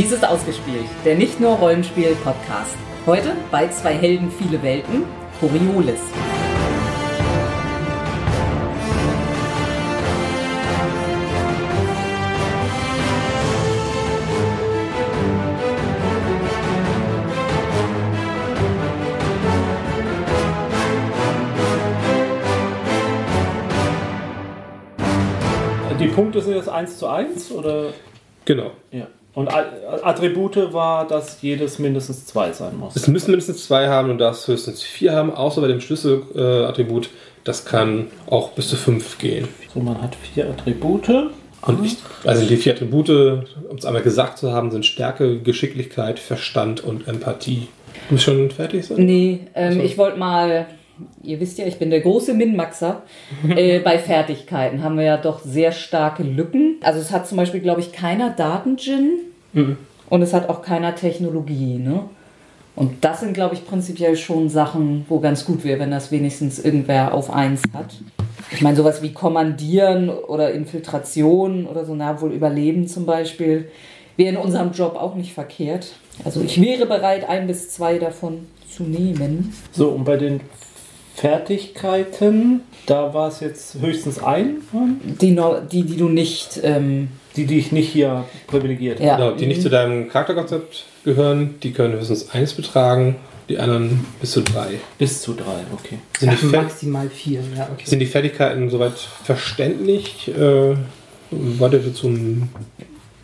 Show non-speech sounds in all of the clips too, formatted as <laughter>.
Dies ist ausgespielt, der nicht nur Rollenspiel-Podcast. Heute bei zwei Helden, viele Welten, Coriolis. Die Punkte sind jetzt 1 zu 1 oder? Genau. Ja. Und Attribute war, dass jedes mindestens 2 sein muss. Es müssen mindestens zwei haben und darfst höchstens vier haben, außer bei dem Schlüsselattribut. Das kann auch bis zu fünf gehen. So, man hat vier Attribute. Und ich, also die vier Attribute, um es einmal gesagt zu haben, sind Stärke, Geschicklichkeit, Verstand und Empathie. Du bist schon fertig? So? Nee, ähm, So. ich wollte mal, ihr wisst ja, ich bin der große Min-Maxer. <laughs> äh, bei Fertigkeiten haben wir ja doch sehr starke Lücken. Also es hat zum Beispiel, glaube ich, keiner Daten-Gin und es hat auch keiner Technologie. Ne? Und das sind, glaube ich, prinzipiell schon Sachen, wo ganz gut wäre, wenn das wenigstens irgendwer auf eins hat. Ich meine, sowas wie Kommandieren oder Infiltration oder so, na wohl Überleben zum Beispiel, wäre in unserem Job auch nicht verkehrt. Also ich wäre bereit, ein bis zwei davon zu nehmen. So, und bei den Fertigkeiten, da war es jetzt höchstens ein, Die, no- die, die du nicht. Ähm, die, die ich nicht hier privilegiert habe. ja. Genau, die nicht zu deinem Charakterkonzept gehören, die können höchstens eins betragen, die anderen bis zu drei. Bis zu 3, okay. Sind die, Ach, Fer maximal vier, ja, okay. sind die Fertigkeiten soweit verständlich? Äh, wollt ihr dazu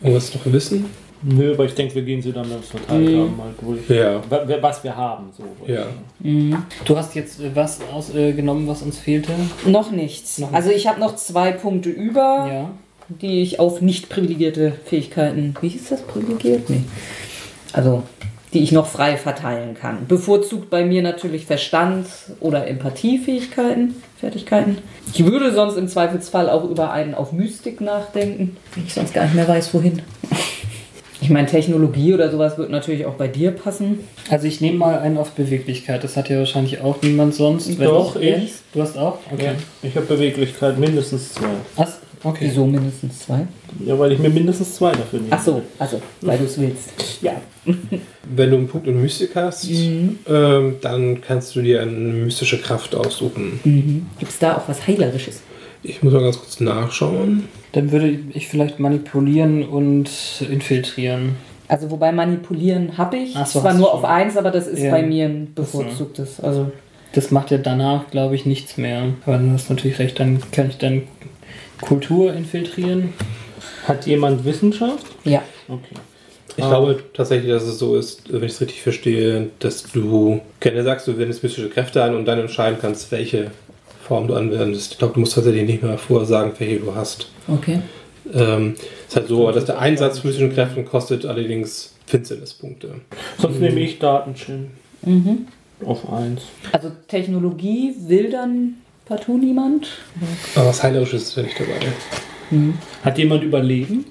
irgendwas noch wissen? Nö, aber ich denke, wir gehen sie dann, wenn wir es verteilt Mhm. haben, mal durch. Ja. Wa- wa- Was wir haben, so. Ja. Du hast jetzt äh, was ausgenommen, äh, genommen, was uns fehlte? Noch nichts. Noch Also ich habe noch zwei Punkte über, Ja. die ich auf nicht privilegierte Fähigkeiten. Wie hieß das? Privilegiert? Nee. Also, die ich noch frei verteilen kann. Bevorzugt bei mir natürlich Verstand oder Empathiefähigkeiten, Fertigkeiten. Ich würde sonst im Zweifelsfall auch über einen auf Mystik nachdenken, wenn ich sonst gar nicht mehr weiß, wohin. Ich meine, Technologie oder sowas wird natürlich auch bei dir passen. Also ich nehme mal einen auf Beweglichkeit. Das hat ja wahrscheinlich auch niemand sonst. Wenn Doch, du- ich. Du hast auch? Okay. Ja. Ich habe Beweglichkeit mindestens 2. Was? Okay. Wieso mindestens zwei? Ja, weil ich mir mindestens 2 dafür nehme. Ach so, also, weil du es willst. Ja. <laughs> Wenn du einen Punkt in Mystik hast, Mhm. ähm, dann kannst du dir eine mystische Kraft aussuchen. Gibt es da auch was Heilerisches? Ich muss mal ganz kurz nachschauen. Dann würde ich vielleicht manipulieren und infiltrieren. Also wobei manipulieren habe ich. Ach so, Zwar nur auf eins, aber das ist Ja. bei mir ein bevorzugtes. Also Das macht ja danach, glaube ich, nichts mehr. Aber du hast natürlich recht, dann kann ich dann Kultur infiltrieren. Hat jemand Wissenschaft? ja. Okay. Ich Ah. glaube tatsächlich, dass es so ist, wenn ich es richtig verstehe, dass du gerne sagst, du wendest mystische Kräfte an und dann entscheiden kannst, welche Form du anwendest. Ich glaube, du musst tatsächlich nicht mehr vorher sagen, welche du hast. Okay. Ähm, es ist halt so, dass der Einsatz von mystischen Kräften kostet allerdings Finsternispunkte. Sonst nehme ich Datenschirm. Mhm. Auf 1. Also Technologie will dann partout niemand? Aber was Heilerisches ist ja nicht dabei. Hat jemand Überleben?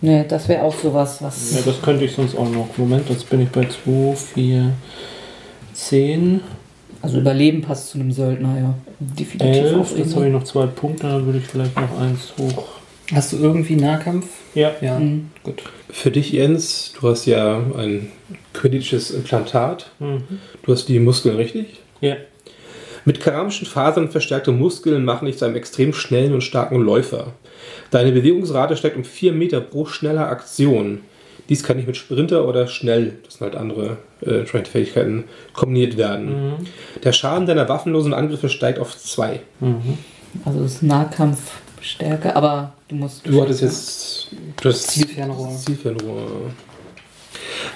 Ne, das wäre auch sowas, was. Ja, das könnte ich sonst auch noch. Moment, jetzt bin ich bei 2, 4, 10, Also Überleben passt zu einem Söldner, ja. Definitiv 11. auch Jetzt habe ich noch zwei Punkte, dann würde ich vielleicht noch eins hoch. Hast du irgendwie Nahkampf? Ja. Ja, Mhm. gut. Für dich, Jens, du hast ja ein quidditches Implantat. Mhm. Du hast die Muskeln richtig. Ja. Mit keramischen Fasern verstärkte Muskeln machen dich zu einem extrem schnellen und starken Läufer. Deine Bewegungsrate steigt um 4 Meter pro schneller Aktion. Dies kann nicht mit Sprinter oder schnell, das sind halt andere äh, entsprechende Fähigkeiten, kombiniert werden. Der Schaden deiner waffenlosen Angriffe steigt auf 2. Also das ist Nahkampfstärke, aber du musst. Du hattest jetzt das Zielfernrohr. Zielfernrohr.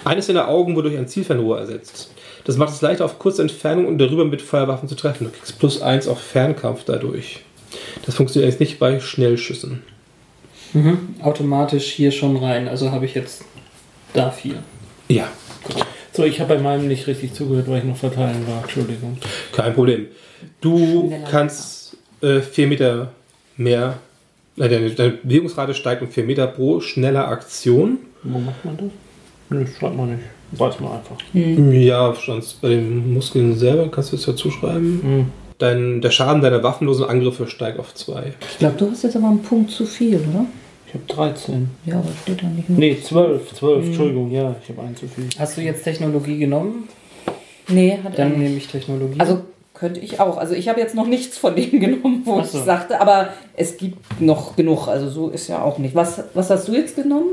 Eines deiner Augen wurde durch ein Zielfernrohr ersetzt. Das macht es leichter, auf kurze Entfernung und darüber mit Feuerwaffen zu treffen. Du kriegst plus 1 auf Fernkampf dadurch. Das funktioniert jetzt nicht bei Schnellschüssen. Mhm. Automatisch hier schon rein. Also habe ich jetzt da vier. Ja, So, ich habe bei meinem nicht richtig zugehört, weil ich noch verteilen war. Entschuldigung. kein Problem. Du Schneller. kannst 4 Meter mehr. Nein, deine, deine Bewegungsrate steigt um 4 Meter pro schneller Aktion. Wo macht man das? Nö, schreibt man nicht. Weiß man einfach. Ja, sonst bei den Muskeln selber kannst du es ja zuschreiben. Mhm. Dein, der Schaden deiner waffenlosen Angriffe steigt auf 2. Ich glaube, du hast jetzt aber einen Punkt zu viel, oder? Ich habe 13. Ja, aber steht da nicht. Nee, 12. 12, Entschuldigung, ja, ich habe einen zu viel. Hast du jetzt Technologie genommen? Nee, hat er Dann nehme ich Technologie. Also könnte ich auch. Also ich habe jetzt noch nichts von dem <laughs> genommen, wo so. ich sagte, aber es gibt noch genug. Also so ist ja auch nicht. Was, was hast du jetzt genommen?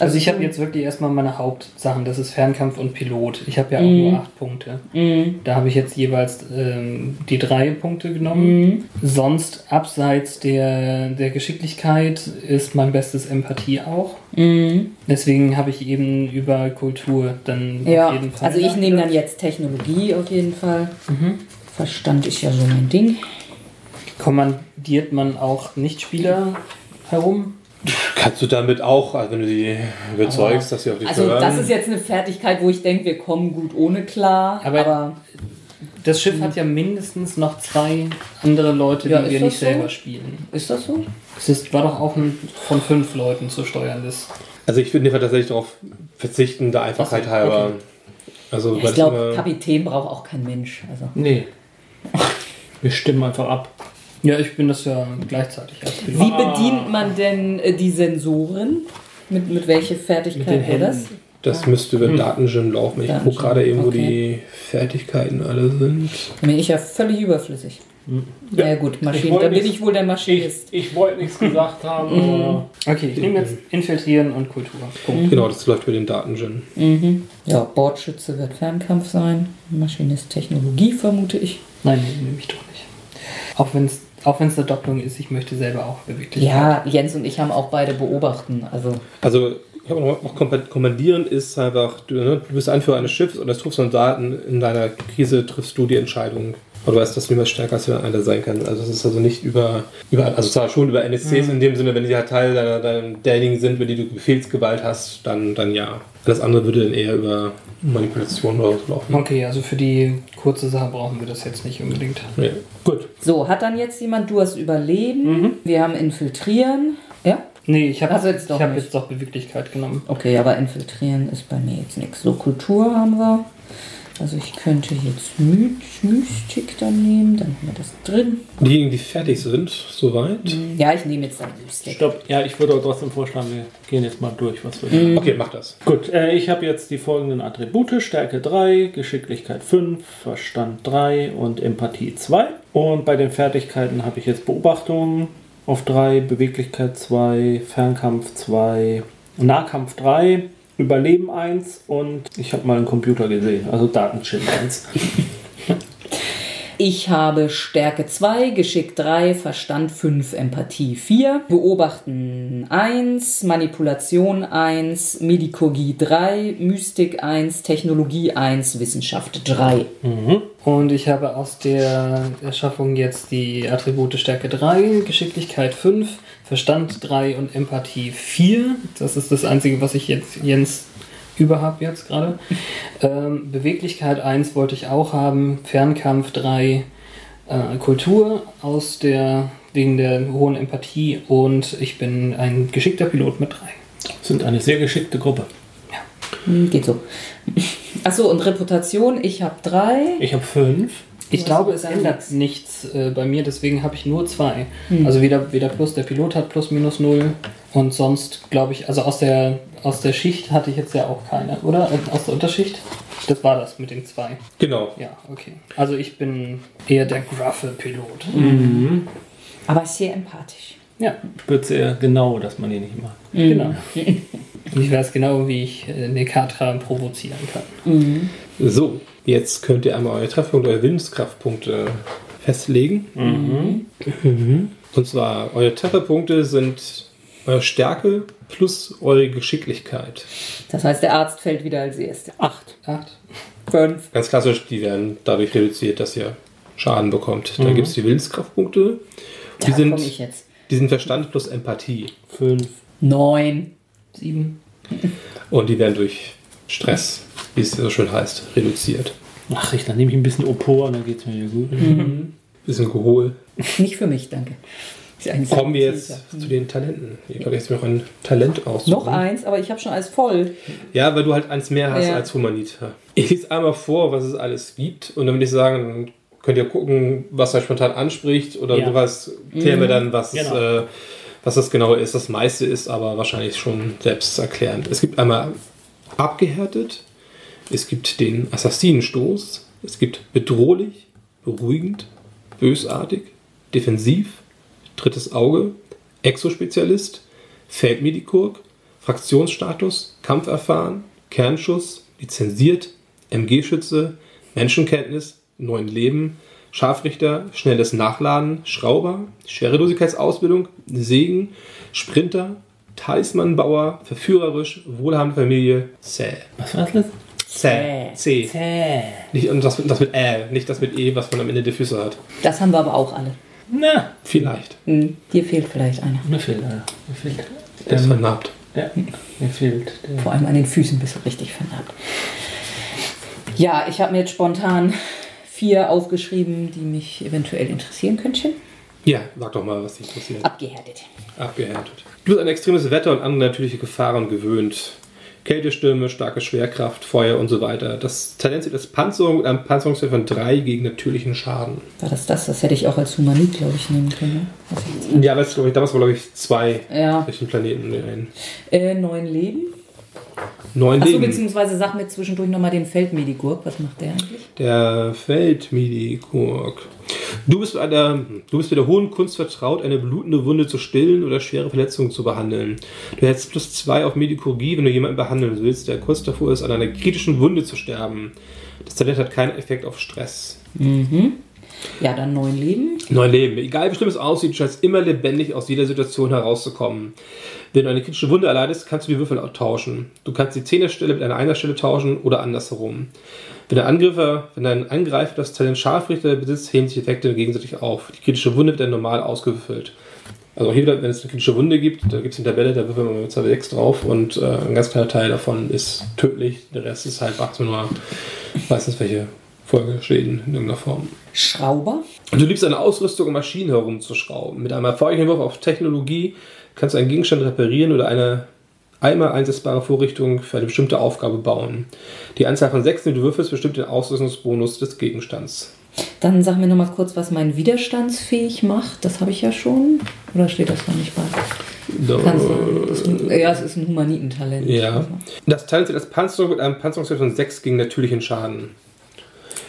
Also ich habe jetzt wirklich erstmal meine Hauptsachen, das ist Fernkampf und Pilot. Ich habe ja auch nur acht Punkte. Mhm. Da habe ich jetzt jeweils ähm, die drei Punkte genommen. Mhm. Sonst abseits der, der Geschicklichkeit ist mein bestes Empathie auch. Mhm. Deswegen habe ich eben über Kultur dann auf Ja, jeden Fall. also ich nehme dann jetzt Technologie auf jeden Fall. Mhm. Verstand ist ja so mein Ding. Kommandiert man auch Nichtspieler herum? Kannst du damit auch, also wenn du die überzeugst, dass sie auf dich Also hören. das ist jetzt eine Fertigkeit, wo ich denke, wir kommen gut ohne klar. Aber- Aber, Das Schiff hat ja mindestens noch zwei andere Leute, die Ja, ist wir nicht so? selber spielen. ist das so? Es ist, war doch auch ein, von fünf Leuten zu steuerndes. Also ich würde tatsächlich darauf verzichten, der Einfachheit Ach so, halber. okay. Also Ja, ich glaube, Kapitän braucht auch kein Mensch. Also. Nee. Wir stimmen einfach ab. Ja, ich bin das ja gleichzeitig. Wie bedient man denn äh, die Sensoren? Mit, mit welcher Fertigkeit Mit den wäre das? Händen. das müsste über Datengym laufen. Ich gucke gerade eben, wo okay. die Fertigkeiten alle sind. Bin ich ja völlig überflüssig. Ja, gut, Maschinen. Da bin ich wohl der Ich, Maschinist. ich wollte nichts gesagt haben, aber Okay, ich nehme jetzt Infiltrieren und Kultur. Punkt. Genau, das läuft über den Datengym. Mhm. Ja, Bordschütze wird Fernkampf sein. Maschinist Technologie, vermute ich. Nein, nehme ich doch nicht. Auch wenn es auch wenn's eine Doppelung ist, ich möchte selber auch Beweglichkeit. Ja, Jens und ich haben auch beide beobachten. Also, Also, ich habe noch kommandieren ist einfach, du, ne, du bist Anführer eines Schiffs und als Truppsoldaten in deiner Krise triffst du die Entscheidung. Aber du weißt, dass du niemals stärker als einer sein kann. Also es ist also nicht über, über also zwar schon über NSCs in dem Sinne, wenn die halt Teil deiner, deiner, derjenigen sind, über die du Befehlsgewalt hast, dann, dann ja. Alles andere würde dann eher über Manipulation laufen. Okay, also für die kurze Sache brauchen wir das jetzt nicht unbedingt. Ja. gut. so, hat dann jetzt jemand, du hast Überleben. Wir haben Infiltrieren. Ja? Nee, ich habe Also jetzt doch ich hab jetzt doch Beweglichkeit genommen. Okay, aber Infiltrieren ist bei mir jetzt nichts. So, Kultur haben wir. Also ich könnte jetzt My Mystik dann nehmen, dann haben wir das drin. Diejenigen, die fertig sind, soweit. Ja, ich nehme jetzt dann Mystik. Stopp. Ja, ich würde aber trotzdem vorschlagen, wir gehen jetzt mal durch, was wir Okay, mach das. Gut, äh, ich habe jetzt die folgenden Attribute: Stärke 3, Geschicklichkeit 5, Verstand 3 und Empathie 2. Und bei den Fertigkeiten habe ich jetzt Beobachtung auf 3, Beweglichkeit 2, Fernkampf 2, Nahkampf 3, Überleben 1 und ich habe mal einen Computer gesehen, also Datenchip 1. <laughs> Ich habe Stärke 2, Geschick 3, Verstand 5, Empathie 4, Beobachten 1, Manipulation 1, Medikogie 3, Mystik 1, Technologie 1, Wissenschaft 3. Und ich habe aus der Erschaffung jetzt die Attribute Stärke 3, Geschicklichkeit 5, Verstand 3 und Empathie 4. Das ist das Einzige, was ich jetzt Jens über habe jetzt gerade. Ähm, Beweglichkeit 1 wollte ich auch haben, Fernkampf 3, äh, Kultur aus der wegen der hohen Empathie und ich bin ein geschickter Pilot mit 3. Sind eine sehr geschickte Gruppe. Hm, geht so. Achso, und Reputation, ich habe 3. Ich habe 5. Ich glaube, es ändert nichts äh, bei mir, deswegen habe ich nur zwei. Also weder, weder plus, der Pilot hat plus minus null und sonst glaube ich, also aus der, aus der Schicht hatte ich jetzt ja auch keine, oder? Äh, Aus der Unterschicht? Das war das mit den zwei. Genau. Ja, okay. Also ich bin eher der gruffe Pilot. Aber sehr empathisch. Ja, Wird sehr genau, dass man ihn nicht mag. genau. <laughs> ich weiß genau, wie ich äh, Nekatra provozieren kann. So, jetzt könnt ihr einmal eure Treffpunkte, eure Willenskraftpunkte festlegen. Mhm. Und zwar, eure Trefferpunkte sind eure Stärke plus eure Geschicklichkeit. Das heißt, der Arzt fällt wieder als erster. 8. Acht. 5. Ganz klassisch, die werden dadurch reduziert, dass ihr Schaden bekommt. Dann gibt es die Willenskraftpunkte. Die, Da komme ich sind, jetzt. die sind Verstand plus Empathie. 5. 9. Sieben. Und die werden durch Stress, wie es so schön heißt, reduziert. Ach, ich, dann nehme ich ein bisschen Opor und dann geht es mir wieder gut. Bisschen Gehol. Nicht für mich, danke. Kommen wir jetzt zu den Talenten. Ihr könnt jetzt noch ein Talent aussuchen. Noch eins, aber ich habe schon alles voll. Ja, weil du halt eins mehr hast Ja. als Humanita. Ich lese einmal vor, was es alles gibt und dann würde ich sagen, dann könnt ihr gucken, was euch spontan anspricht oder Ja. du weißt, klär mir dann, was Genau. äh, Was das genau ist, das meiste ist aber wahrscheinlich schon selbsterklärend. Es gibt einmal abgehärtet, es gibt den Assassinenstoß, es gibt bedrohlich, beruhigend, bösartig, defensiv, drittes Auge, Exospezialist, Feldmedikurg, Fraktionsstatus, Kampferfahren, Kernschuss, lizenziert, MG-Schütze, Menschenkenntnis, neuen Leben, Scharfrichter, schnelles Nachladen, Schrauber, Schwerelosigkeitsausbildung, Segen, Sprinter, Talismanbauer, verführerisch, wohlhabende Familie, zäh. Was war das? Zäh. C. Zäh. Nicht und das, das mit Ä, nicht das mit E, was man am Ende der Füße hat. Das haben wir aber auch alle. Na, Vielleicht. Hm. Dir fehlt vielleicht einer. mir fehlt einer. Mir fehlt. Der ist Ähm, vernarbt. ja, mir fehlt. Der. Vor allem an den Füßen bist du richtig vernarbt. Ja, ich habe mir jetzt spontan vier aufgeschrieben, die mich eventuell interessieren könnten. Ja, sag doch mal, was dich interessiert. Abgehärtet. Abgehärtet. Du bist an extremes Wetter und andere natürliche Gefahren gewöhnt. Kältestürme, starke Schwerkraft, Feuer und so weiter. Das Talent als Panzerung mit einem Panzerungswert von 3 gegen natürlichen Schaden. War das das? Das hätte ich auch als Humanit, glaube ich, nehmen können. ne? Ja, das glaube ich, damals war glaube ich zwei Ja. durch den Planeten ein. äh, neun Leben. Neun Achso, beziehungsweise sag mir zwischendurch nochmal den Feldmedikurg. Was macht der eigentlich? Der Feldmedikurg. Du bist, bei der, du bist mit der hohen Kunst vertraut, eine blutende Wunde zu stillen oder schwere Verletzungen zu behandeln. Du hältst plus zwei auf Medikurgie, wenn du jemanden behandeln willst, der kurz davor ist, an einer kritischen Wunde zu sterben. Das Talent hat keinen Effekt auf Stress. Ja, dann neun Leben. Neun Leben. Egal wie schlimm es aussieht, du scheinst immer lebendig aus jeder Situation herauszukommen. Wenn du eine kritische Wunde erleidest, kannst du die Würfel tauschen. Du kannst die Zehnerstelle mit einer Einerstelle tauschen oder andersherum. Wenn der Angreifer, wenn dein Angreifer das Talent Scharfrichter besitzt, heben sich Effekte gegenseitig auf. Die kritische Wunde wird dann normal ausgewürfelt. Also hier wieder, wenn es eine kritische Wunde gibt, da gibt es eine Tabelle, da würfeln wir mit 2 drauf und äh, ein ganz kleiner Teil davon ist tödlich. Der Rest ist halt macht nur meistens welche Folgeschäden in irgendeiner Form. Schrauber. Du liebst an Ausrüstung und Maschinen herumzuschrauben. Mit einem erfolgreichen Wurf auf Technologie kannst du einen Gegenstand reparieren oder eine einmal einsetzbare Vorrichtung für eine bestimmte Aufgabe bauen. Die Anzahl von sechs, die du würfelst, bestimmt den Ausrüstungsbonus des Gegenstands. Dann sag mir nochmal kurz, was mein widerstandsfähig macht. Das habe ich ja schon. Oder steht das da nicht bei? Du, das, ja, es ist ein Humanitentalent. Ja. Das Talent als Panzerung mit einem Panzerungswert von 6 gegen natürlichen Schaden.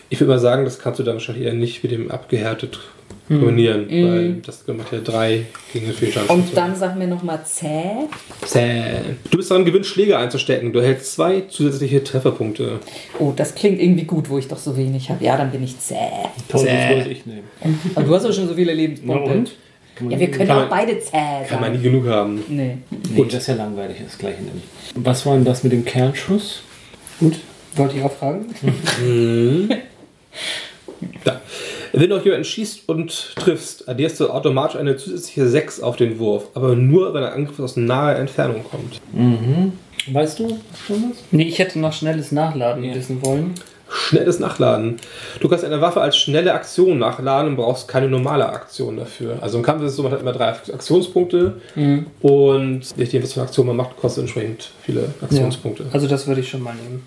Ich würde mal sagen, das kannst du dann wahrscheinlich eher nicht mit dem abgehärtet kombinieren, weil das macht ja 3 gegen natürlichen Schaden. Und dann sag mir nochmal zäh. Zäh. Du bist daran gewöhnt, Schläge einzustecken. Du hältst zwei zusätzliche Trefferpunkte. Oh, das klingt irgendwie gut, wo ich doch so wenig habe. Ja, dann bin ich zäh. Toll, Zäh. das wollte ich nehmen. Aber du hast doch schon so viele Lebenspunkte. Und? Ja, wir können auch man- beide zäh Kann man nie genug haben. Nee. Nee, das ist ja langweilig, das gleiche nehmen. Was war denn das mit dem Kernschuss? Gut, wollte ich auch fragen. <laughs> Da. Wenn du auf jemanden schießt und triffst, addierst du automatisch eine zusätzliche 6 auf den Wurf, aber nur, wenn der Angriff aus naher Entfernung kommt. Weißt du schon was? Nee, ich hätte noch schnelles Nachladen Ja. wissen wollen. Schnelles Nachladen. Du kannst eine Waffe als schnelle Aktion nachladen und brauchst keine normale Aktion dafür. Also im Kampf ist es so, man hat immer drei Aktionspunkte und je nachdem, was für eine Aktion man macht, kostet entsprechend viele Aktionspunkte. Also das würde ich schon mal nehmen.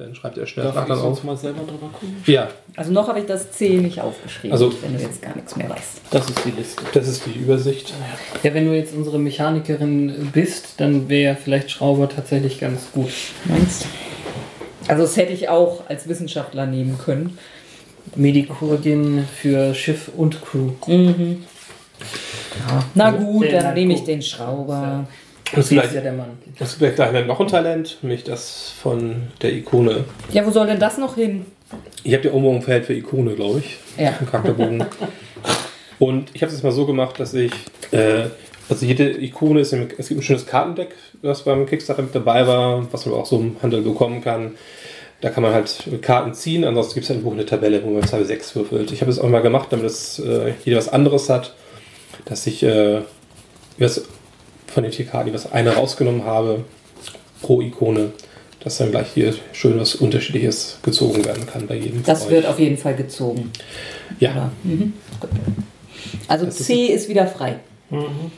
Dann schreibt er schnell Darf ich Nachladen auf. sonst mal selber drüber gucken? Ja, Also noch habe ich das C nicht aufgeschrieben, Also- wenn du jetzt gar nichts mehr weißt. Das ist die Liste. das ist die Übersicht. Ja, wenn du jetzt unsere Mechanikerin bist, dann wäre vielleicht Schrauber tatsächlich ganz gut. Meinst du? Also das hätte ich auch als Wissenschaftler nehmen können. Medikurgin für Schiff und Crew. Na gut, dann nehme ich den Schrauber. Das ist ja der Mann. das ist vielleicht gleich noch ein Talent, nämlich das von der Ikone. Ja, wo soll denn das noch hin? Ihr habt ja irgendwo ein Feld für Ikone, glaube ich. Ja. Im Charakterbogen. <laughs> Und ich habe es jetzt mal so gemacht, dass ich. Äh, also jede Ikone ist im, es gibt ein schönes Kartendeck, das beim Kickstarter mit dabei war, was man auch so im Handel bekommen kann. Da kann man halt Karten ziehen, ansonsten gibt es halt im Buch eine Tabelle, wo man 2 bis 6 würfelt. Ich habe es auch mal gemacht, damit es äh, jeder was anderes hat, dass ich äh, was von den vier Karten was eine rausgenommen habe pro Ikone, dass dann gleich hier schön was Unterschiedliches gezogen werden kann bei jedem. Das wird auf jeden Fall gezogen. Ja, Mhm. Also C ist wieder frei.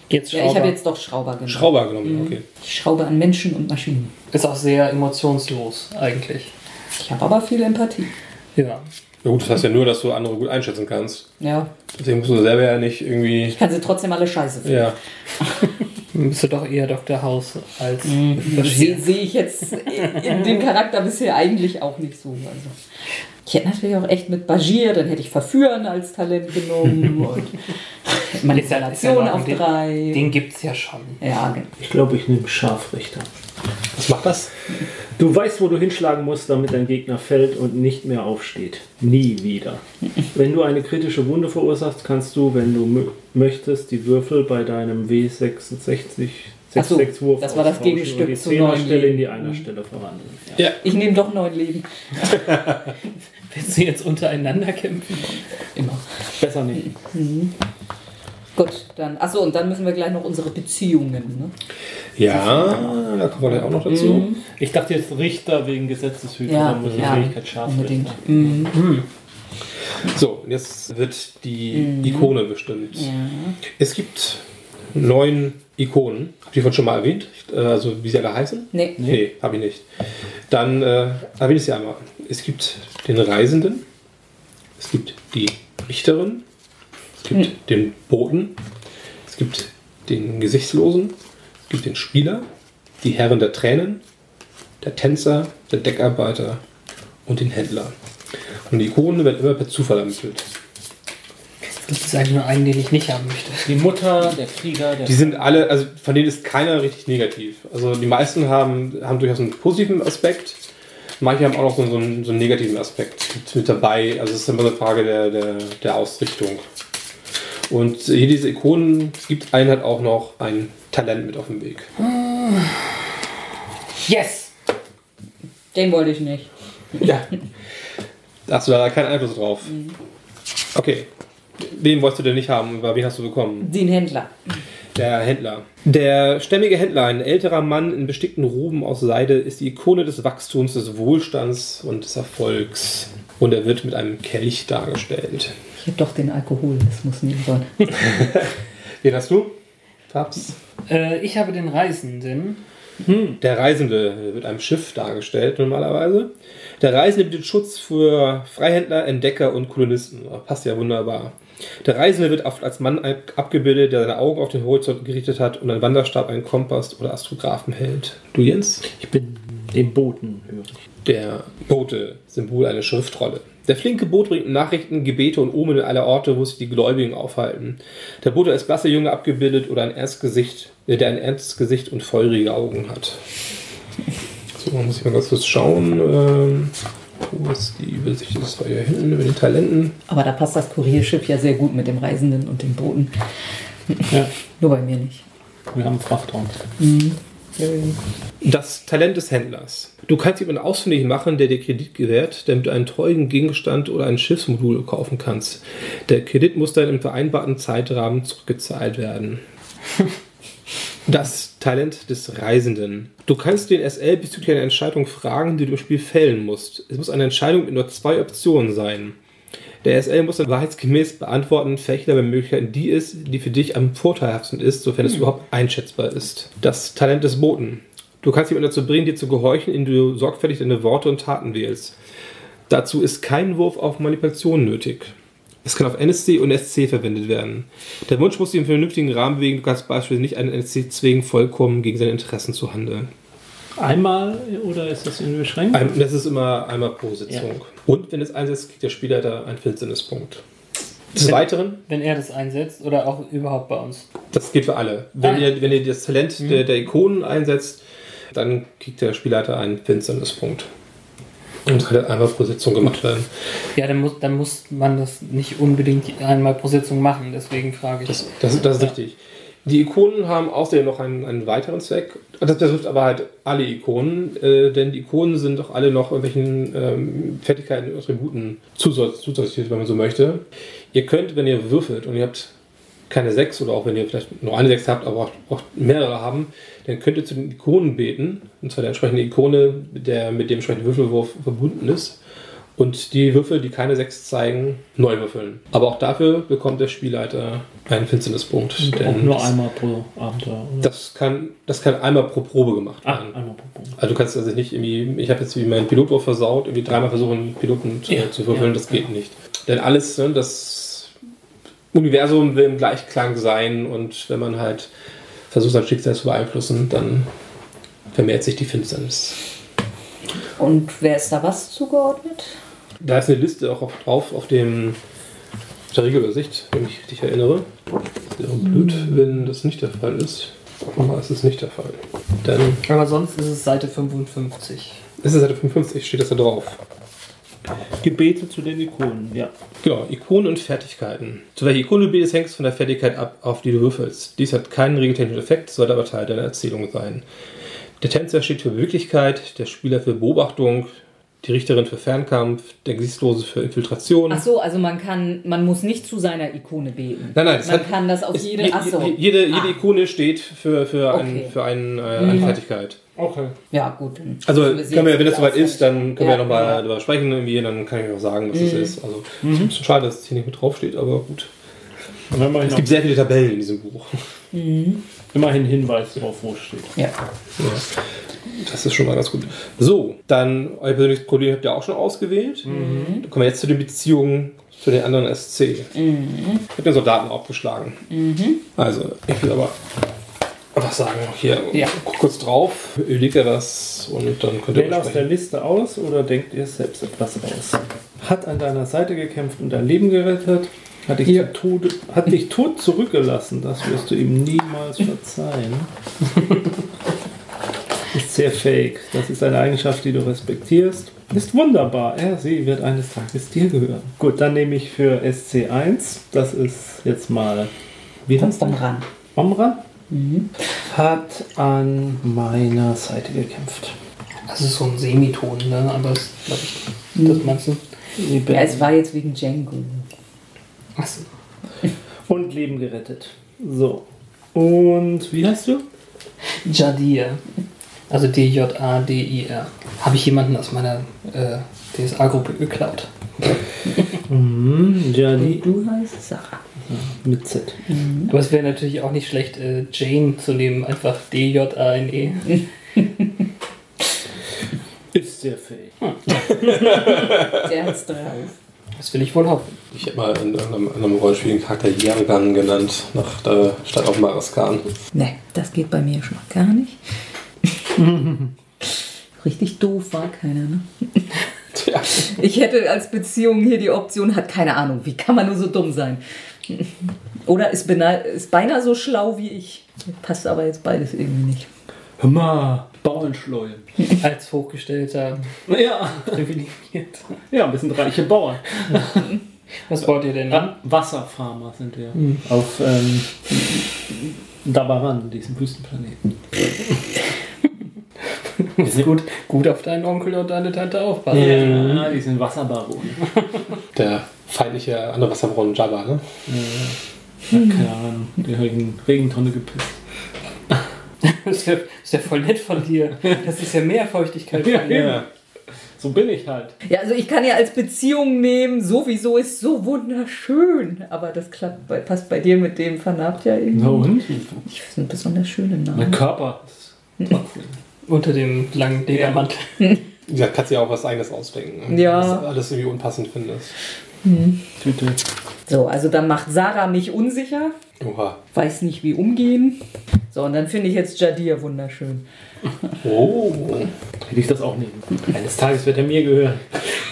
Jetzt Ja, ich habe jetzt doch Schrauber genommen. Schrauber genommen, okay. Ich schraube an Menschen und Maschinen. Ist auch sehr emotionslos eigentlich. Ich habe aber viel Empathie. Ja. Na gut, das heißt ja nur, dass du andere gut einschätzen kannst. Ja. Deswegen musst du selber ja nicht irgendwie. Ich kann sie trotzdem alle scheiße finden. Ja. <laughs> Bist du doch eher Dr. House als Sehe Bashir. seh ich jetzt in dem Charakter bisher eigentlich auch nicht so. Also. Ich hätte natürlich auch echt mit Bajir, dann hätte ich Verführen als Talent genommen <laughs> und Manipulation auf den, drei. Den gibt's ja schon. ja, genau. Ich glaube, ich nehme Scharfrichter. Was macht das? Du weißt, wo du hinschlagen musst, damit dein Gegner fällt und nicht mehr aufsteht. Nie wieder. Wenn du eine kritische Wunde verursachst, kannst du, wenn du mö- möchtest, die Würfel bei deinem W66 Ach so, 6 Wurf das war das Gegenstück die zu 10er neun Stelle in die einer Stelle verwandeln. Ja. Ich nehme doch neun Leben. <laughs> Willst du jetzt untereinander kämpfen? Immer. Besser nicht. Gut, dann. Achso, und dann müssen wir gleich noch unsere Beziehungen. Ne? Ja, da kommen wir gleich auch noch dazu. Ich dachte jetzt Richter wegen Gesetzeshüter, Ja, muss die ja, Fähigkeit scharf unbedingt. richten. So, und jetzt wird die Ikone bestimmt. Ja. Es gibt neun Ikonen. Habt ihr von schon mal erwähnt? Äh, Also, wie sie alle heißen? Nee. Nee, habe ich nicht. Dann äh, erwähne ich sie einmal. Es gibt den Reisenden, es gibt die Richterin, es gibt den Boten, es gibt den Gesichtslosen, es gibt den Spieler, die Herren der Tränen, der Tänzer, der Deckarbeiter und den Händler. Und die Ikonen werden immer per Zufall ermittelt. Das ist eigentlich nur einen, den ich nicht haben möchte. Die Mutter, der Krieger, der Die sind alle, also von denen ist keiner richtig negativ. Also die meisten haben, haben durchaus einen positiven Aspekt. Manche haben auch noch so, so, einen, so einen negativen Aspekt mit, mit dabei. Also es ist immer eine Frage der, der, der Ausrichtung. Und hier diese Ikonen, es gibt einen hat auch noch ein Talent mit auf dem Weg. Yes! Den wollte ich nicht. Ja. Da hast du leider keinen Einfluss drauf. Okay. Wen wolltest du denn nicht haben? Über wen hast du bekommen? Den Händler. Der Händler. Der stämmige Händler, ein älterer Mann in bestickten Roben aus Seide, ist die Ikone des Wachstums, des Wohlstands und des Erfolgs. Und er wird mit einem Kelch dargestellt. Ich habe doch den Alkoholismus nehmen sollen. <laughs> Wen hast du? Fabs. Äh, ich habe den Reisenden. Der Reisende wird einem Schiff dargestellt normalerweise. Der Reisende bietet Schutz für Freihändler, Entdecker und Kolonisten. Passt ja wunderbar. Der Reisende wird oft als Mann abgebildet, der seine Augen auf den Horizont gerichtet hat und einen Wanderstab, einen Kompass oder Astrographen hält. Du Jens? Ich bin dem Boten hörig. Der Bote, Symbol einer Schriftrolle. Der flinke Bote bringt Nachrichten, Gebete und Omen in alle Orte, wo sich die Gläubigen aufhalten. Der Bote ist blasse Junge abgebildet oder ein ernstes Gesicht, äh, der ein ernstes Gesicht und feurige Augen hat. So, muss ich mal ganz kurz schauen. Ähm, wo ist die Übersicht? Das war hier hinten über den Talenten. Aber da passt das Kurierschiff ja sehr gut mit dem Reisenden und dem Boten. Ja, <laughs> Nur bei mir nicht. wir haben einen Frachtraum. Das Talent des Händlers. Du kannst jemanden ausfindig machen, der dir Kredit gewährt, damit du einen teuren Gegenstand oder ein Schiffsmodul kaufen kannst. Der Kredit muss dann im vereinbarten Zeitrahmen zurückgezahlt werden. <laughs> Das Talent des Reisenden. Du kannst den SL bezüglich einer Entscheidung fragen, die du im Spiel fällen musst. Es muss eine Entscheidung mit nur zwei Optionen sein. Der SL muss dann wahrheitsgemäß beantworten, welche der Möglichkeiten die ist, die für dich am vorteilhaftesten ist, sofern es überhaupt einschätzbar ist. Das Talent des Boten. Du kannst jemanden dazu bringen, dir zu gehorchen, indem du sorgfältig deine Worte und Taten wählst. Dazu ist kein Wurf auf Manipulation nötig. Es kann auf NSC und SC verwendet werden. Der Wunsch muss sich im vernünftigen Rahmen bewegen. Du kannst beispielsweise nicht einen NSC zwingen, vollkommen gegen seine Interessen zu handeln. Einmal oder ist das irgendwie beschränkt? Ein, das ist immer einmal pro Sitzung. Und wenn es einsetzt, kriegt der Spielleiter einen Finsternispunkt. Des Wenn- Weiteren, Wenn er das einsetzt oder auch überhaupt bei uns. das geht für alle. Wenn, Ah. ihr, wenn ihr das Talent der, der Ikonen einsetzt, dann kriegt der Spielleiter einen Finsternispunkt. Und das kann halt einmal pro Sitzung gemacht werden. Ja, dann muss, dann muss man das nicht unbedingt einmal pro Sitzung machen. Deswegen frage ich. Das, das, das ist richtig. Die Ikonen haben außerdem noch einen, einen weiteren Zweck. Das betrifft aber halt alle Ikonen, äh, denn die Ikonen sind doch alle noch irgendwelchen ähm, Fertigkeiten und Attributen zusätzlich, wenn man so möchte. Ihr könnt, wenn ihr würfelt und ihr habt keine sechs oder auch wenn ihr vielleicht nur eine sechs habt, aber auch, auch mehrere haben, dann könnt ihr zu den Ikonen beten, und zwar der entsprechende Ikone, der mit dem entsprechenden Würfelwurf verbunden ist. Und die Würfel, die keine 6 zeigen, neu würfeln. Aber auch dafür bekommt der Spielleiter einen Finsternispunkt. Auch Denn nur das, einmal pro Abenteuer. oder? das, kann, das kann einmal pro Probe gemacht Ah, werden. einmal pro Probe. Also du kannst also nicht irgendwie, ich habe jetzt wie meinen Pilotwurf versaut, irgendwie dreimal versuchen, einen Piloten zu, Ja, zu würfeln, ja, das geht nicht. Denn alles, ne, das Universum will im Gleichklang sein und wenn man halt versucht, sein Schicksal zu beeinflussen, dann vermehrt sich die Finsternis. Und wer ist da was zugeordnet? Da ist eine Liste auch auf, drauf auf dem auf der Regelübersicht, wenn ich mich richtig erinnere. Wäre blöd, wenn das nicht der Fall ist. Aber es ist nicht der Fall. Dann Aber sonst ist es Seite 55. ist es Seite 55, steht das da drauf. Gebete zu den Ikonen, ja. Genau, Ikonen und Fertigkeiten. Zu welcher Ikone du betest, hängst von der Fertigkeit ab, auf die du würfelst. Dies hat keinen regeltechnischen Effekt, sollte aber Teil deiner Erzählung sein. Der Tänzer steht für Beweglichkeit, der Spieler für Beobachtung, die Richterin für Fernkampf, der Gesichtslose für Infiltration. Ach so, also man kann, man muss nicht zu seiner Ikone beten. Nein, nein, das man hat- kann das auf jede. je- Ach so. je- Jede, jede Ah. Ikone steht für, für, ein, Okay. für ein, äh, eine Fertigkeit. Okay. Ja, gut. Also können wir, wenn es soweit ist, dann können wir Ja, ja nochmal ja. darüber sprechen irgendwie, dann kann ich auch sagen, was es ist. Also es ist ein bisschen schade, dass es hier nicht mit draufsteht, aber gut. Und wenn man Es gibt sehr viele Tabellen in diesem Buch. immerhin Hinweis drauf, wo es steht. Ja. Ja. Das ist schon mal ganz gut. So, dann euer persönliches Problem habt ihr auch schon ausgewählt. Dann kommen wir jetzt zu den Beziehungen zu den anderen SC. Ich habe den Soldaten aufgeschlagen. Also, ich will aber was sagen. Hier, Ja. guck kurz drauf, überlegt ihr was und dann könnt ihr Wähl aus der. Liste aus oder denkt ihr selbst etwas aus? Hat an deiner Seite gekämpft und dein Leben gerettet? Hat dich, zu Tode, hat dich tot zurückgelassen? Das wirst du ihm niemals verzeihen. <laughs> ist sehr fake. Das ist eine Eigenschaft, die du respektierst. Ist wunderbar. Er, sie wird eines Tages dir gehören. Gut, dann nehme ich für SC1. Das ist jetzt mal. Wie heißt Vom der? Omran? Hat an meiner Seite gekämpft. Das ist so ein Semiton, ne? Aber das glaube ich. Das meinst du? Ja, es war jetzt wegen Django. Achso. <laughs> Und Leben gerettet. So. Und wie heißt du? Jadir. Also D-J-A-D-I-R. Habe ich jemanden aus meiner äh, DSA-Gruppe geklaut. <laughs> Mhm, Jani Du heißt Sarah. Mit Z. Aber es wäre natürlich auch nicht schlecht, äh, Jane zu nehmen. Einfach D-J-A-N-E. <laughs> Ist sehr fähig. <laughs> Der hat's drauf. Das will ich wohl hoffen. Ich habe mal in irgendeinem anderen Rollenspiel den Charakter Jergan genannt, nach der Stadt auf Maraskan. Ne, das geht bei mir schon mal gar nicht. <laughs> Richtig doof war keiner, ne? Tja. Ich hätte als Beziehung hier die Option, hat keine Ahnung, wie kann man nur so dumm sein? Oder ist, ist beinahe so schlau wie ich. Passt aber jetzt beides irgendwie nicht. Hör mal, Bauernschleue. <laughs> Als hochgestellter Ja. privilegiert. Ja, ein bisschen reiche Bauern. Was baut ihr denn an? Wasserfarmer sind wir. Auf ähm, Dabaran, diesem Wüstenplaneten. Musst gut, gut auf deinen Onkel und deine Tante aufpassen. Ja, die sind Wasserbaronen. Der feindliche andere Wasserbrunnen Jabba, ne? Keine Ahnung, die Regen, Regentonne gepisst. Das <laughs> ist, ja, das ist ja voll nett von dir. Das ist ja mehr Feuchtigkeit von dir. Ja. So bin ich halt. Ja, also ich kann ja als Beziehung nehmen, sowieso ist so wunderschön. Aber das klappt bei, passt bei dir mit dem Vernarbt ja irgendwie. Na und? Ich finde besonders schöne Mein Namen. Körper ist trotzdem. Unter dem langen Ledermantel. Wie gesagt, kannst du ja auch was eigenes ausdenken. Ja. Was du alles irgendwie unpassend findest. Tüte. So, also dann macht Sarah mich unsicher, Oha. weiß nicht wie umgehen. So, und dann finde ich jetzt Jadir wunderschön. Oh. Hätte ich das auch nehmen. Eines Tages wird er mir gehören.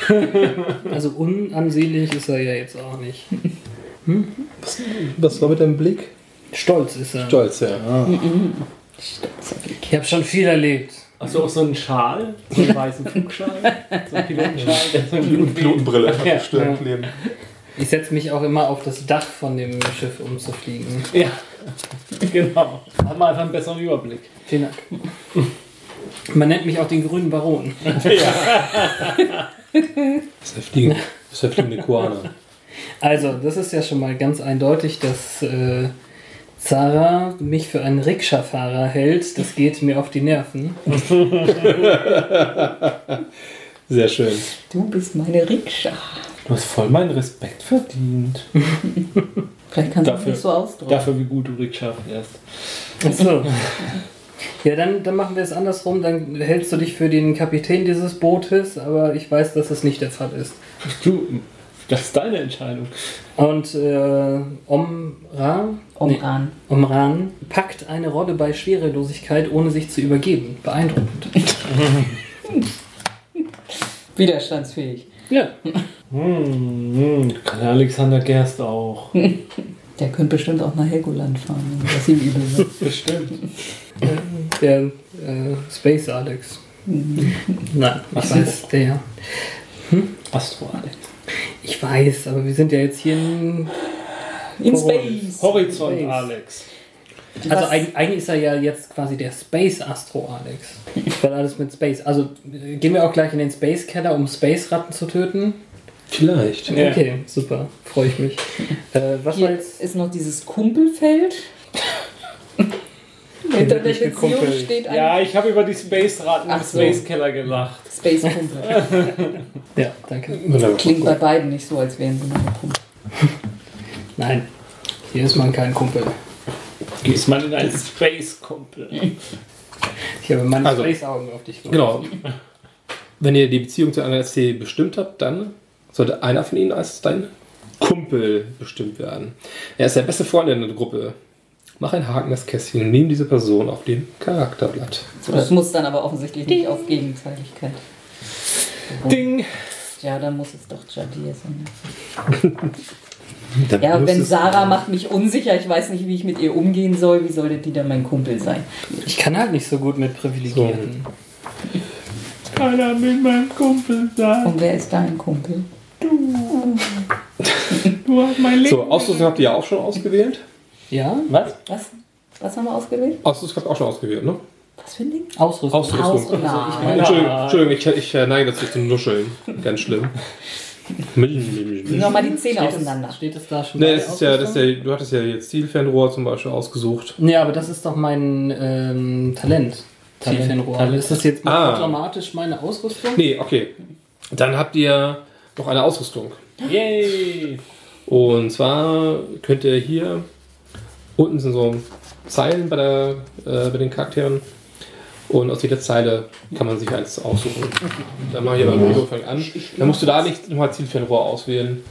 <laughs> Also unansehnlich ist er ja jetzt auch nicht. Was, was war mit deinem Blick? Stolz ist er. Stolz, ja. Ich habe schon viel erlebt. Hast du auch so einen Schal? So einen weißen <laughs> Flugschal? So einen Pilotenschal? So ein Blut Pilotenbrille Ja. auf Stirn kleben. Ich setze mich auch immer auf das Dach von dem Schiff, um zu fliegen. Ja, genau. Hat man einfach einen besseren Überblick. Vielen Dank. Man nennt mich auch den grünen Baron. <laughs> Das ist der fliegende, das ist der fliegende Koala. Also, das ist ja schon mal ganz eindeutig, dass äh, Zara mich für einen Rikscha-Fahrer hält. Das geht mir auf die Nerven. <laughs> Sehr schön. Du bist meine Rikscha. Du hast voll meinen Respekt verdient. Vielleicht kannst du es Dafür- nicht so ausdrücken. Dafür, wie gut du Rikscha fährst. Achso. Ja, dann, dann machen wir es andersrum. Dann hältst du dich für den Kapitän dieses Bootes, aber ich weiß, dass das nicht der Fall ist. Du, das ist deine Entscheidung. Und äh, Omra, Omran. Omran packt eine Rolle bei Schwerelosigkeit, ohne sich zu übergeben. Beeindruckend. <laughs> Widerstandsfähig. Ja. Hm, hm, kann Alexander Gerst auch. Der könnte bestimmt auch nach Helgoland fahren, was ihm übel wird. <laughs> Bestimmt. <laughs> Der äh, Space Alex. Nein, ich Was weiß, der. Astro Alex. Ich weiß, aber wir sind ja jetzt hier in. In Horizont. Space. Horizont Space. Alex. Also Was- eig- eigentlich ist er ja jetzt quasi der Space Astro Alex. Weil alles mit Space. Also äh, gehen wir auch gleich in den Space Keller, um Space Ratten zu töten. Vielleicht. Ja. Okay, super. Freue ich mich. Äh, was war Hier jetzt? ist noch dieses Kumpelfeld. Hinter der nicht Beziehung gekumpelt. steht ein Ja, ich habe über die Space-Raten im so. Space Keller gelacht. Space Kumpel. <laughs> Ja, danke. Wunderbar. Klingt bei beiden nicht so, als wären sie meine Kumpel. <laughs> Nein, hier ist man kein Kumpel. Gehst mal in einen Space-Kumpel. Ich habe meine Also- Space-Augen auf dich. Genau. Wenn ihr die Beziehung zu einer SC bestimmt habt, dann sollte einer von ihnen als dein Kumpel bestimmt werden. Er ist der beste Freund in der Gruppe. Mach ein Haken das Kästchen und nimm diese Person auf dem Charakterblatt. So, das muss dann aber offensichtlich nicht auf Gegenseitigkeit. Ding! Ja, dann muss es doch Jadir sein. <laughs> Dann Ja, wenn Sarah macht mich unsicher, ich weiß nicht, wie ich mit ihr umgehen soll, wie sollte die dann mein Kumpel sein? Ich kann halt nicht so gut mit Privilegierten. Keiner will mein Kumpel sein. Und wer ist dein Kumpel? Du <laughs> hast mein Leben. So, Ausrüstung habt ihr ja auch schon ausgewählt. Ja? Was? Was? Was haben wir ausgewählt? Ausrüstung habt ihr auch schon ausgewählt, ne? Was für ein Ding? Ausrüstung. Ausrüstung. Ausrüstung. Also, ich, Entschuldigung, Entschuldigung ich, ich äh, neige dazu zu nuscheln. Ganz schlimm. <laughs> Nochmal die Zähne Steht auseinander. es, steht es da schon? Ne, es der ist ja, das ist ja, du hattest ja jetzt Zielfernrohr zum Beispiel ausgesucht. Nee, aber das ist doch mein ähm, Talent. Talent. Tiefenrohr. Talent. Ist das jetzt Ah. automatisch meine Ausrüstung? Nee, okay. Dann habt ihr noch eine Ausrüstung. Yay! Und zwar könnt ihr hier unten sind so Zeilen bei, der, äh, bei den Charakteren und aus jeder Zeile kann man sich eins aussuchen. Dann machen wir beim Anfang an. Dann musst du da nicht nochmal Zielfernrohr auswählen,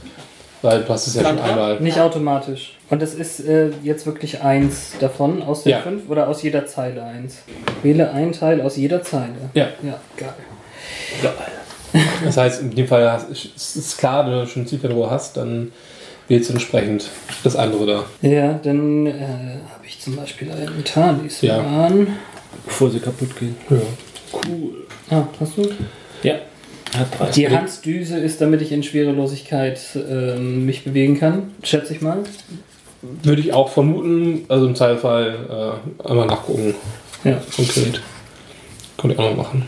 weil du hast es ja schon einmal. Nicht automatisch. Und das ist äh, jetzt wirklich eins davon aus den Ja. fünf oder aus jeder Zeile eins? Wähle ein Teil aus jeder Zeile. Ja, Ja, geil. das heißt, in dem Fall es ist klar, wenn du schon Zielfernrohr hast, dann du entsprechend das andere da. Ja, dann äh, habe ich zum Beispiel einen Talisman. Bevor sie kaputt gehen. Ja. Cool. Ah, hast du? Ja. Die Handsdüse ist, damit ich in Schwerelosigkeit ähm, mich bewegen kann, schätze ich mal. Würde ich auch vermuten, also im Zweifelsfall äh, einmal nachgucken. Ja. konkret. Konnte ich auch noch machen.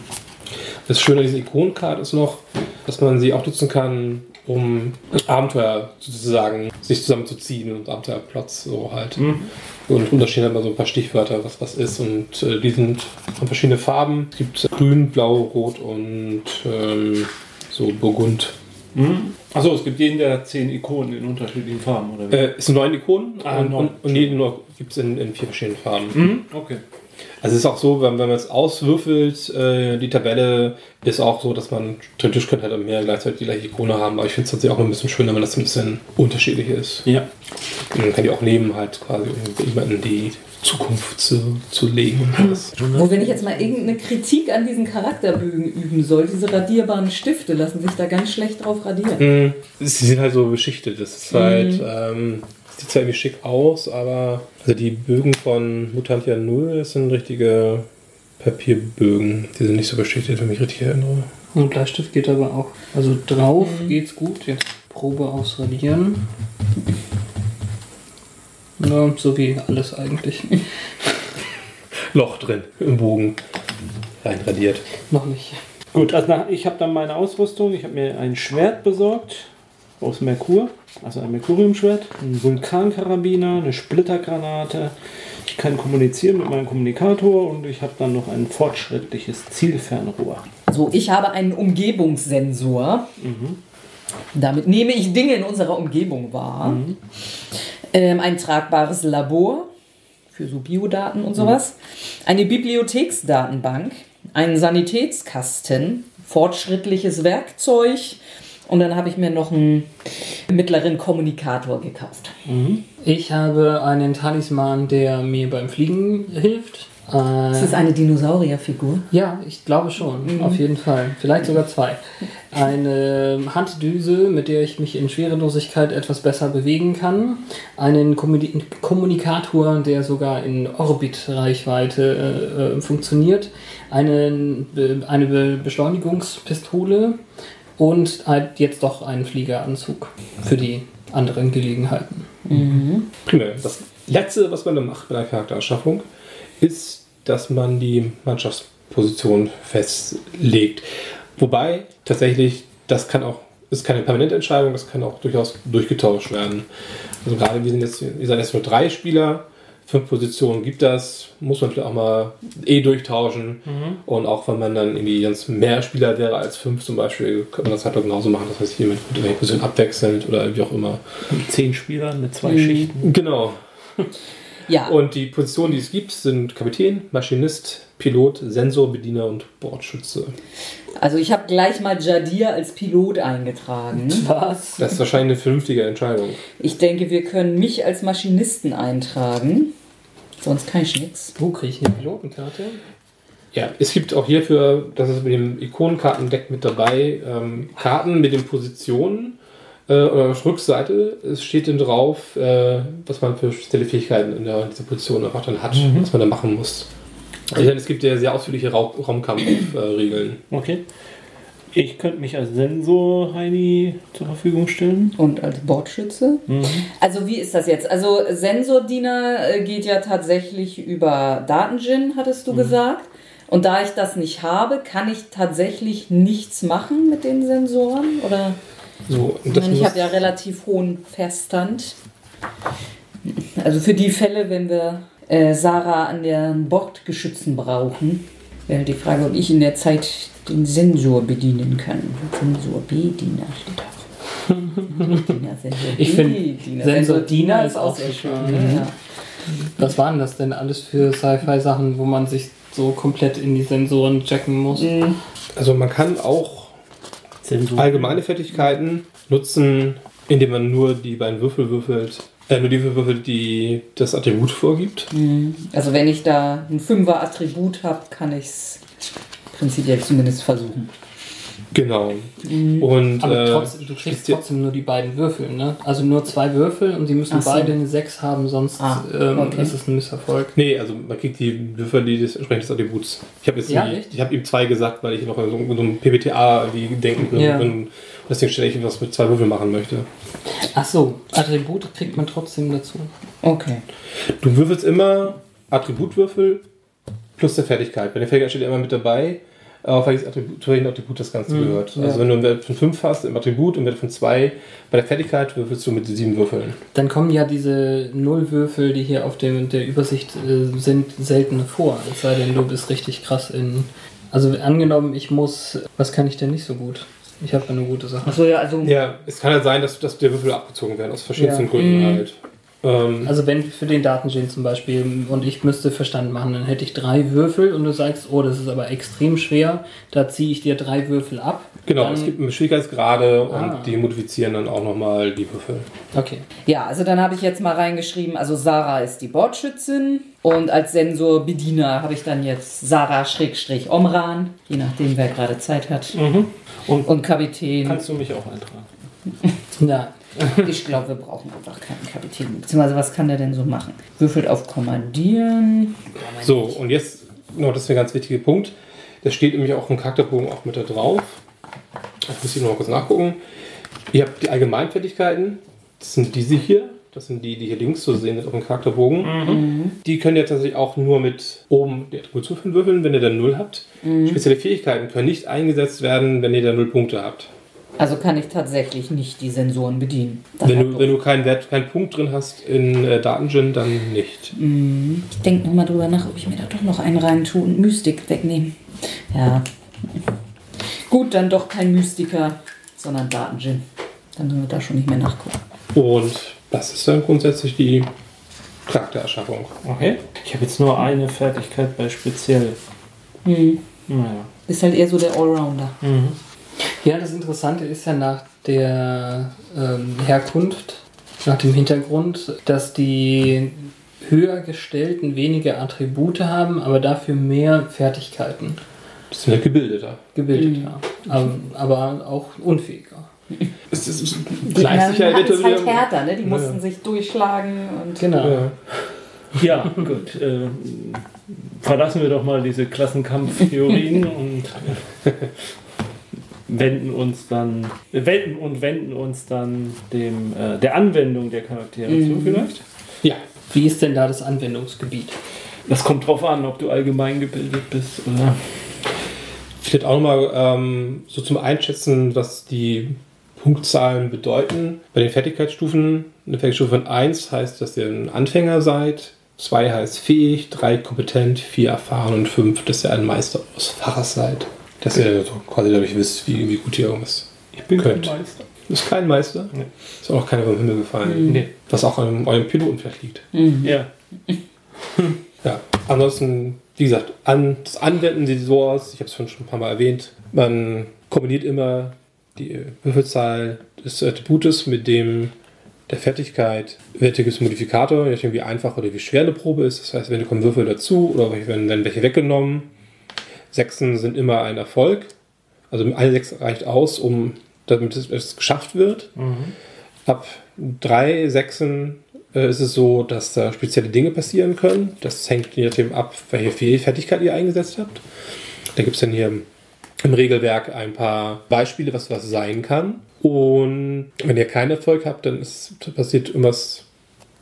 Das Schöne an dieser Ikonenkarte ist noch, dass man sie auch nutzen kann, um Abenteuer sozusagen sich zusammenzuziehen und Abenteuerplots so halt. Und drunter stehen halt mal so ein paar Stichwörter, was was ist. Und äh, die sind von verschiedenen Farben. Es gibt grün, blau, rot und ähm, so Burgund. Achso, es gibt jeden der zehn Ikonen in unterschiedlichen Farben, oder wie? Äh, es sind neun Ikonen Ah, und, neun. und, und jeden gibt es in, in vier verschiedenen Farben. Mhm. Okay. Also es ist auch so, wenn, wenn man es auswürfelt, äh, die Tabelle ist auch so, dass man theoretisch könnte halt mehr gleichzeitig die gleiche Ikone haben, aber ich finde es tatsächlich auch ein bisschen schöner, wenn das ein bisschen unterschiedlich ist. Ja. Und man kann die auch nehmen, halt quasi um jemanden die Zukunft zu, zu legen. und alles. Wo, wenn ich jetzt mal irgendeine Kritik an diesen Charakterbögen üben soll, diese radierbaren Stifte lassen sich da ganz schlecht drauf radieren. Mhm. Sie sind halt so beschichtet. Das ist halt, ähm, sieht zwar irgendwie schick aus, aber also die Bögen von Mutantia 0, das sind richtige Papierbögen. Die sind nicht so beschichtet, wenn ich mich richtig erinnere. Und Bleistift geht aber auch. Also drauf geht's gut. Jetzt Probe aufs Radieren. Ja, so wie alles eigentlich. <laughs> Loch drin im Bogen reinradiert. Noch nicht. Gut, also ich habe dann meine Ausrüstung. Ich habe mir ein Schwert besorgt. Aus Merkur, also ein Merkuriumschwert, ein Vulkankarabiner, eine Splittergranate. Ich kann kommunizieren mit meinem Kommunikator und ich habe dann noch ein fortschrittliches Zielfernrohr. So, ich habe einen Umgebungssensor. Damit nehme ich Dinge in unserer Umgebung wahr. Ähm, ein tragbares Labor für so Biodaten und sowas. Eine Bibliotheksdatenbank. Einen Sanitätskasten. Fortschrittliches Werkzeug. Und dann habe ich mir noch einen mittleren Kommunikator gekauft. Ich habe einen Talisman, der mir beim Fliegen hilft. Das Äh, ist eine Dinosaurierfigur. ja, ich glaube schon, auf jeden Fall. Vielleicht sogar zwei. Eine Handdüse, mit der ich mich in Schwerelosigkeit etwas besser bewegen kann. Einen Kommuni Kommunikator, der sogar in Orbitreichweite äh, äh, funktioniert. Be eine Be Beschleunigungspistole und halt jetzt doch einen Fliegeranzug für die anderen Gelegenheiten. Prima. Das letzte, was man dann macht bei einer Charaktererschaffung, ist, dass man die Mannschaftsposition festlegt. Wobei tatsächlich, das kann auch, ist keine permanente Entscheidung, das kann auch durchaus durchgetauscht werden. Also gerade wir sind jetzt, ihr seid jetzt nur drei Spieler, fünf Positionen gibt das, muss man vielleicht auch mal eh durchtauschen. Und auch wenn man dann irgendwie ganz mehr Spieler wäre als fünf zum Beispiel, könnte man das halt auch genauso machen. Das heißt, jemand mit der Position abwechselnd oder wie auch immer. Mit zehn Spielern mit zwei Schichten. Genau. Ja. Und die Positionen, die es gibt, sind Kapitän, Maschinist, Pilot, Sensorbediener und Bordschütze. Also ich habe gleich mal Jadir als Pilot eingetragen. <laughs> Was? Das ist wahrscheinlich eine vernünftige Entscheidung. Ich denke, wir können mich als Maschinisten eintragen. Sonst kann ich nichts. Wo kriege ich eine Pilotenkarte? Ja, es gibt auch hierfür, das ist mit dem Ikonenkartendeck mit dabei, ähm, Karten mit den Positionen äh, oder auf der Rückseite. Es steht dann drauf, äh, was man für spezielle Fähigkeiten in der, dieser Position einfach dann hat, was man da machen muss. Also es gibt ja sehr ausführliche Raum, Raumkampfregeln. Okay. Ich könnte mich als Sensor Heini zur Verfügung stellen. Und als Bordschütze? Also wie ist das jetzt? Also Sensordiener äh, geht ja tatsächlich über Datengin, hattest du gesagt. Und da ich das nicht habe, kann ich tatsächlich nichts machen mit den Sensoren? Oder so, ich, meine, ich habe ja relativ hohen Verstand. Also für die Fälle, wenn wir äh, Sarah an den Bordgeschützen brauchen, wäre die Frage, ob ich in der Zeit den Sensor bedienen kann. Sensorbediener steht da. Bediener, Sensor <laughs> Ich find, Bediener. Sensordiener ist auch sehr so schön. schön. Ja. Was waren das denn alles für Sci-Fi-Sachen, wo man sich so komplett in die Sensoren checken muss? Also man kann auch Sensor. allgemeine Fertigkeiten nutzen, indem man nur die beiden Würfel würfelt, äh, nur die Würfel würfelt, die das Attribut vorgibt. Also wenn ich da ein Fünfer-Attribut habe, kann ich es prinzipiell zumindest versuchen. Genau. Und Aber äh, trotzdem, du kriegst trotzdem nur die beiden Würfel, ne? Also nur zwei Würfel und die müssen Ach so. beide eine 6 haben, sonst Ah, ähm, okay. ist es ein Misserfolg. Nee, also man kriegt die Würfel, die des entsprechend des Attributs. Ich habe jetzt Ja, echt? ich habe ihm zwei gesagt, weil ich noch in so, in so einem PBTA wie denken bin. Ja. Und deswegen stelle ich was mit zwei Würfeln machen möchte. Ach so, Attribute kriegt man trotzdem dazu. Okay. Du würfelst immer Attributwürfel plus der Fertigkeit. Bei der Fertigkeit steht ja immer mit dabei, auf welches Attribut, zu welchem Attribut das Ganze gehört. ja. Also wenn du einen Wert von 5 hast im Attribut und Wert von 2 bei der Fertigkeit, würfelst du mit sieben Würfeln. Dann kommen ja diese Nullwürfel, die hier auf dem, der Übersicht äh, sind, selten vor. Es sei denn, du bist richtig krass in. Also angenommen, ich muss. Was kann ich denn nicht so gut? Ich habe eine gute Sache. Achso, ja, also Ja, es kann halt sein, dass, dass der Würfel abgezogen werden, aus verschiedensten Ja. Gründen halt. Ähm, Also wenn für den Datengen zum Beispiel und ich müsste Verstand machen, dann hätte ich drei Würfel und du sagst, oh, das ist aber extrem schwer, da ziehe ich dir drei Würfel ab. genau, dann, es gibt Schwierigkeitsgrade Ah. und die modifizieren dann auch nochmal die Würfel. Okay. Ja, also dann habe ich jetzt mal reingeschrieben, also Sarah ist die Bordschützin und als Sensorbediener habe ich dann jetzt Sarah Schrägstrich Omran, je nachdem wer gerade Zeit hat. Und Und Kapitän. kannst du mich auch eintragen? <laughs> Ja. <laughs> Ich glaube, wir brauchen einfach keinen Kapitän. Beziehungsweise was kann der denn so machen? Würfelt auf Kommandieren. So, und jetzt, noch das ist ein ganz wichtiger Punkt. Das steht nämlich auch im Charakterbogen auch mit da drauf. Das muss ich noch mal kurz nachgucken. Ihr habt die Allgemeinfertigkeiten. Das sind diese hier. Das sind die, die hier links zu sehen sind auf dem Charakterbogen. Die könnt ihr tatsächlich auch nur mit oben die Attributwürfeln würfeln, wenn ihr dann 0 habt. Spezielle Fähigkeiten können nicht eingesetzt werden, wenn ihr da 0 Punkte habt. Also kann ich tatsächlich nicht die Sensoren bedienen. Wenn du, wenn du keinen, Wert, keinen Punkt drin hast in äh, Datengin, dann nicht. Ich denke nochmal drüber nach, ob ich mir da doch noch einen rein tue und Mystik wegnehmen. Ja. Gut, dann doch kein Mystiker, sondern Datengin. Dann müssen wir da schon nicht mehr nachgucken. Und das ist dann grundsätzlich die Charaktererschaffung. Okay. Ich habe jetzt nur eine Fertigkeit bei speziell. Hm. Naja. Ist halt eher so der Allrounder. Ja, das Interessante ist ja nach der ähm, Herkunft, nach dem Hintergrund, dass die höher gestellten weniger Attribute haben, aber dafür mehr Fertigkeiten Das sind ja gebildeter. gebildeter. Aber, aber auch unfähiger. <laughs> Es ist, ja eventuell halt wieder- härter, ne? Die mussten ja. sich durchschlagen und. Genau. Ja. Ja, gut. Äh, verlassen wir doch mal diese Klassenkampftheorien und <laughs> wenden uns dann wenden und wenden uns dann dem äh, der Anwendung der Charaktere zu vielleicht. ja. Wie ist denn da das Anwendungsgebiet? Das kommt drauf an, ob du allgemein gebildet bist oder. Vielleicht auch nochmal ähm, so zum Einschätzen, was die Punktzahlen bedeuten. Bei den Fertigkeitsstufen, eine Fertigkeitsstufe von 1 heißt, dass ihr ein Anfänger seid, 2 heißt fähig, 3 kompetent, 4 erfahren und 5, dass ihr ein Meister aus Faches seid. Dass ihr quasi dadurch wisst, wie, wie gut ihr irgendwas Ich bin Könnt. kein Meister. Ist kein Meister. Nee. Ist auch keiner vom Himmel gefallen. Nee. Was auch an eurem Piloten vielleicht liegt. Ja. <laughs> Ja, ansonsten, wie gesagt, an, das Anwenden sieht so aus, ich habe es schon ein paar Mal erwähnt, man kombiniert immer die Würfelzahl des Attributes mit dem der Fertigkeit. Werte gibt es einen Modifikator, je nachdem wie einfach oder wie schwer eine Probe ist. Das heißt, wenn kommen Würfel dazu oder wenn werden welche weggenommen. Sechsen sind immer ein Erfolg. Also eine Sechs reicht aus, um damit es, es geschafft wird. Ab drei Sechsen äh, ist es so, dass da spezielle Dinge passieren können. Das hängt je nachdem ab, welche Fe- Fertigkeit ihr eingesetzt habt. Da gibt es dann hier im Regelwerk ein paar Beispiele, was was sein kann. Und wenn ihr keinen Erfolg habt, dann ist, passiert irgendwas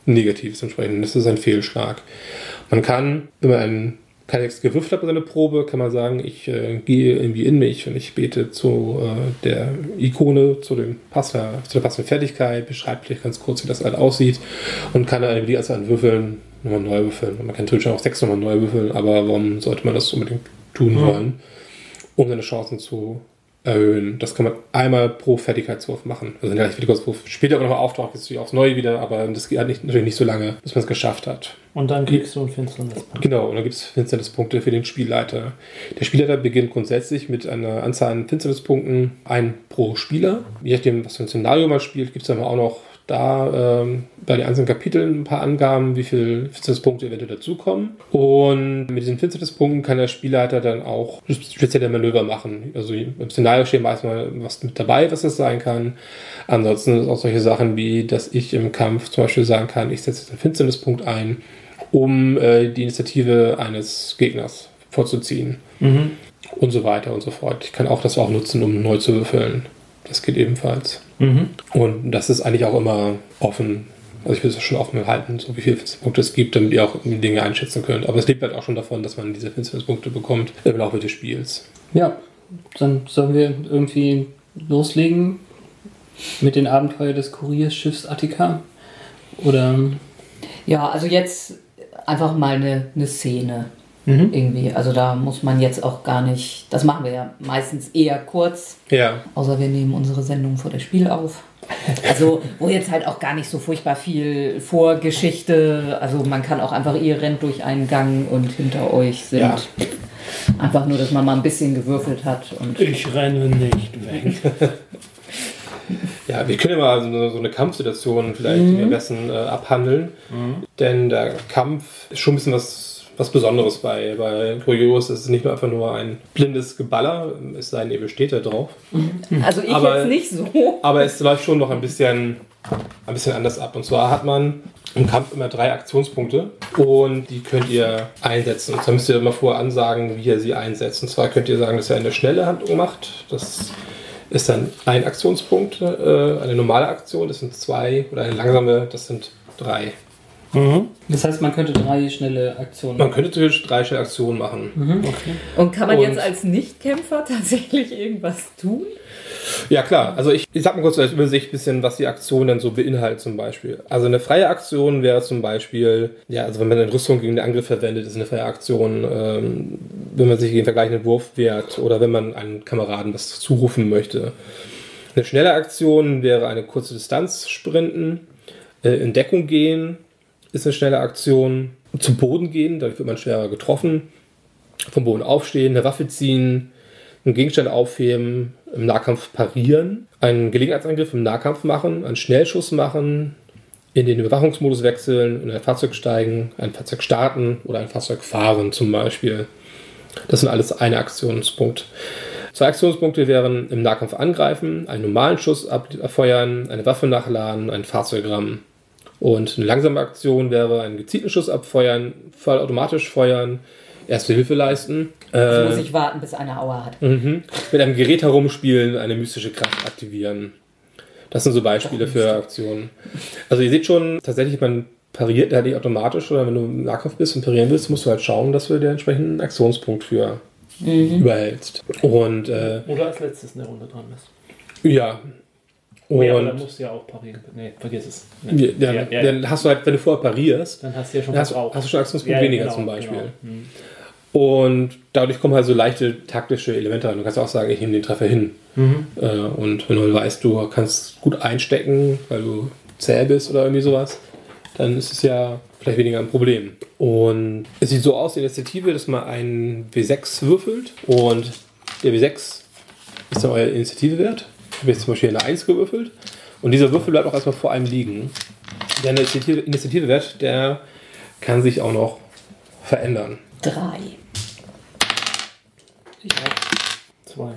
Negatives entsprechend. Das ist ein Fehlschlag. Man kann, wenn man einen keine Sechs gewürfelt hat bei seiner Probe, kann man sagen, ich äh, gehe irgendwie in mich und ich bete zu äh, der Ikone, zu, dem Passer, zu der passenden Fertigkeit, beschreibt vielleicht ganz kurz, wie das halt aussieht und kann dann die Anzahl an Würfeln nochmal neu würfeln. Und man kann natürlich auch sechs nochmal neu würfeln, aber warum sollte man das unbedingt tun wollen, um seine Chancen zu erhöhen. Das kann man einmal pro Fertigkeitswurf machen. Also der Fertigkeitswurf später aber nochmal auftaucht, ist natürlich aufs Neue wieder, aber das geht halt nicht, natürlich nicht so lange, bis man es geschafft hat. Und dann kriegst du ein finsternes Genau, und dann gibt es Finsternispunkte für den Spielleiter. Der Spielleiter beginnt grundsätzlich mit einer Anzahl an Finsternispunkten, ein pro Spieler. Je nachdem, was für ein Szenario man spielt, gibt es aber auch noch da ähm, bei den einzelnen Kapiteln ein paar Angaben, wie viele Finsternispunkte eventuell dazukommen. Und mit diesen Finsternispunkten kann der Spielleiter dann auch spezielle Manöver machen. Also im Szenario steht meistens was mit dabei, was das sein kann. Ansonsten ist es auch solche Sachen wie, dass ich im Kampf zum Beispiel sagen kann, ich setze jetzt einen Finsternispunkt ein, um äh, die Initiative eines Gegners vorzuziehen. Und so weiter und so fort. Ich kann auch das auch nutzen, um neu zu würfeln. Das geht ebenfalls. Und das ist eigentlich auch immer offen. Also ich will es schon offen halten, so wie viele Finsternispunkte es gibt, damit ihr auch Dinge einschätzen könnt. Aber es lebt halt auch schon davon, dass man diese Finsternispunkte bekommt im Laufe des Spiels. Ja, dann sollen wir irgendwie loslegen mit den Abenteuern des Kurierschiffs Attika. Oder Ja, also jetzt einfach mal eine, eine Szene. Irgendwie. Also da muss man jetzt auch gar nicht. Das machen wir ja meistens eher kurz. Ja. Außer wir nehmen unsere Sendung vor das Spiel auf. Also, wo jetzt halt auch gar nicht so furchtbar viel Vorgeschichte. Also, man kann auch einfach, ihr rennt durch einen Gang und hinter euch sind. Ja. Einfach nur, dass man mal ein bisschen gewürfelt hat. Und Ich renne nicht weg. <laughs> Ja, wir können ja mal so eine, so eine Kampfsituation vielleicht am besten äh, abhandeln. Denn der Kampf ist schon ein bisschen was, was Besonderes bei, bei Kurios. Es ist nicht nur einfach nur ein blindes Geballer, es sei denn, ihr besteht da drauf. also, ich Aber- jetzt nicht so. <laughs> Aber es läuft schon noch ein bisschen, ein bisschen anders ab. Und zwar hat man im Kampf immer drei Aktionspunkte und die könnt ihr einsetzen. Und zwar müsst ihr immer vorher ansagen, wie ihr sie einsetzt. Und zwar könnt ihr sagen, dass ihr eine schnelle Handlung macht. Das ist dann ein Aktionspunkt, äh, eine normale Aktion, das sind zwei, oder eine langsame, das sind drei. Das heißt, man könnte drei schnelle Aktionen Man könnte theoretisch drei schnelle Aktionen machen. Und kann man Und- jetzt als Nichtkämpfer <laughs> tatsächlich irgendwas tun? Ja, klar. Also ich, ich sag mal kurz als Übersicht ein bisschen, was die Aktion dann so beinhaltet zum Beispiel. Also eine freie Aktion wäre zum Beispiel, ja, also wenn man eine Rüstung gegen den Angriff verwendet, ist eine freie Aktion, ähm, wenn man sich gegen vergleichenden Wurf wehrt oder wenn man einem Kameraden was zurufen möchte. Eine schnelle Aktion wäre eine kurze Distanz sprinten, äh, in Deckung gehen ist eine schnelle Aktion, zum Boden gehen, dadurch wird man schwerer getroffen, vom Boden aufstehen, eine Waffe ziehen, einen Gegenstand aufheben, im Nahkampf parieren, einen Gelegenheitsangriff im Nahkampf machen, einen Schnellschuss machen, in den Überwachungsmodus wechseln, in ein Fahrzeug steigen, ein Fahrzeug starten oder ein Fahrzeug fahren zum Beispiel. Das sind alles eine Aktionspunkt. Zwei Aktionspunkte wären im Nahkampf angreifen, einen normalen Schuss abfeuern, eine Waffe nachladen, ein Fahrzeug rammen. Und eine langsame Aktion wäre einen gezielten Schuss abfeuern, vollautomatisch feuern, Erste Hilfe leisten. Äh, muss ich warten, bis einer Aua hat. Mhm. Mit einem Gerät herumspielen, eine mystische Kraft aktivieren. Das sind so Beispiele für Aktionen. Also ihr seht schon, tatsächlich, man pariert da nicht automatisch oder wenn du im Nahkampf bist und parieren willst, musst du halt schauen, dass du dir entsprechenden Aktionspunkt für überhältst. Und äh, Oder als letztes in der Runde dran bist. ja. Oh ja, Und dann musst du ja auch parieren. Nee, vergiss es. Nee. ja, dann, ja, ja. dann hast du halt, wenn du vorher parierst, Dann hast du ja schon hast, hast du schon Aktionspunkt Ja, weniger genau, zum Beispiel. genau. Mhm. Und dadurch kommen halt so leichte taktische Elemente rein. Du kannst auch sagen, ich nehme den Treffer hin. Mhm. Äh, und wenn du weißt, du kannst gut einstecken, weil du zäh bist oder irgendwie sowas, dann ist es ja vielleicht weniger ein Problem. Und es sieht so aus, die Initiative, dass man einen W6 würfelt und der W6 ist dann euer Initiativewert. Ich habe jetzt zum Beispiel eine 1 gewürfelt und dieser Würfel bleibt auch erstmal vor einem liegen. Der Initiative, Initiativewert, der kann sich auch noch verändern. Drei. Zwei.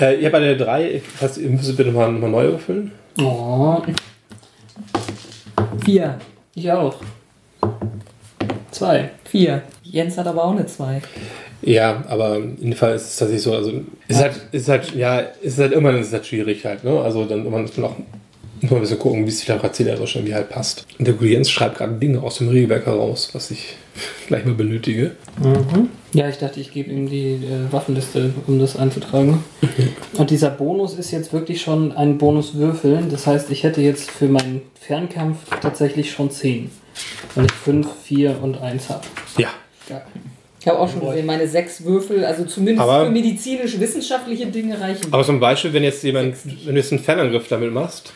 Äh, ihr habt eine 3, das heißt, ihr müsstet bitte mal, mal neu würfeln. Oh, Vier. ich auch. Zwei. Vier. Jens hat aber auch eine zwei. Ja, aber in dem Fall ist es tatsächlich so, also es ist halt, ist halt, ja, ist halt irgendwann ist es halt schwierig halt, ne? Also dann irgendwann muss man auch muss man ein bisschen gucken, wie es sich da erzählerisch irgendwie halt passt. Und der Jens schreibt gerade Dinge aus dem Regelwerk heraus, was ich <laughs> gleich mal benötige. Ja, ich dachte, ich gebe ihm die äh, Waffenliste, um das einzutragen. <laughs> Und dieser Bonus ist jetzt wirklich schon ein Bonus würfeln. Das heißt, ich hätte jetzt für meinen Fernkampf tatsächlich schon 10. Weil ich 5, 4 und 1 habe. Ja. Ich habe auch schon gesehen, meine sechs Würfel, also zumindest Aber- für medizinisch-wissenschaftliche Dinge reichen. Aber zum Beispiel, wenn jetzt jemand, wenn du jetzt einen Fernangriff damit machst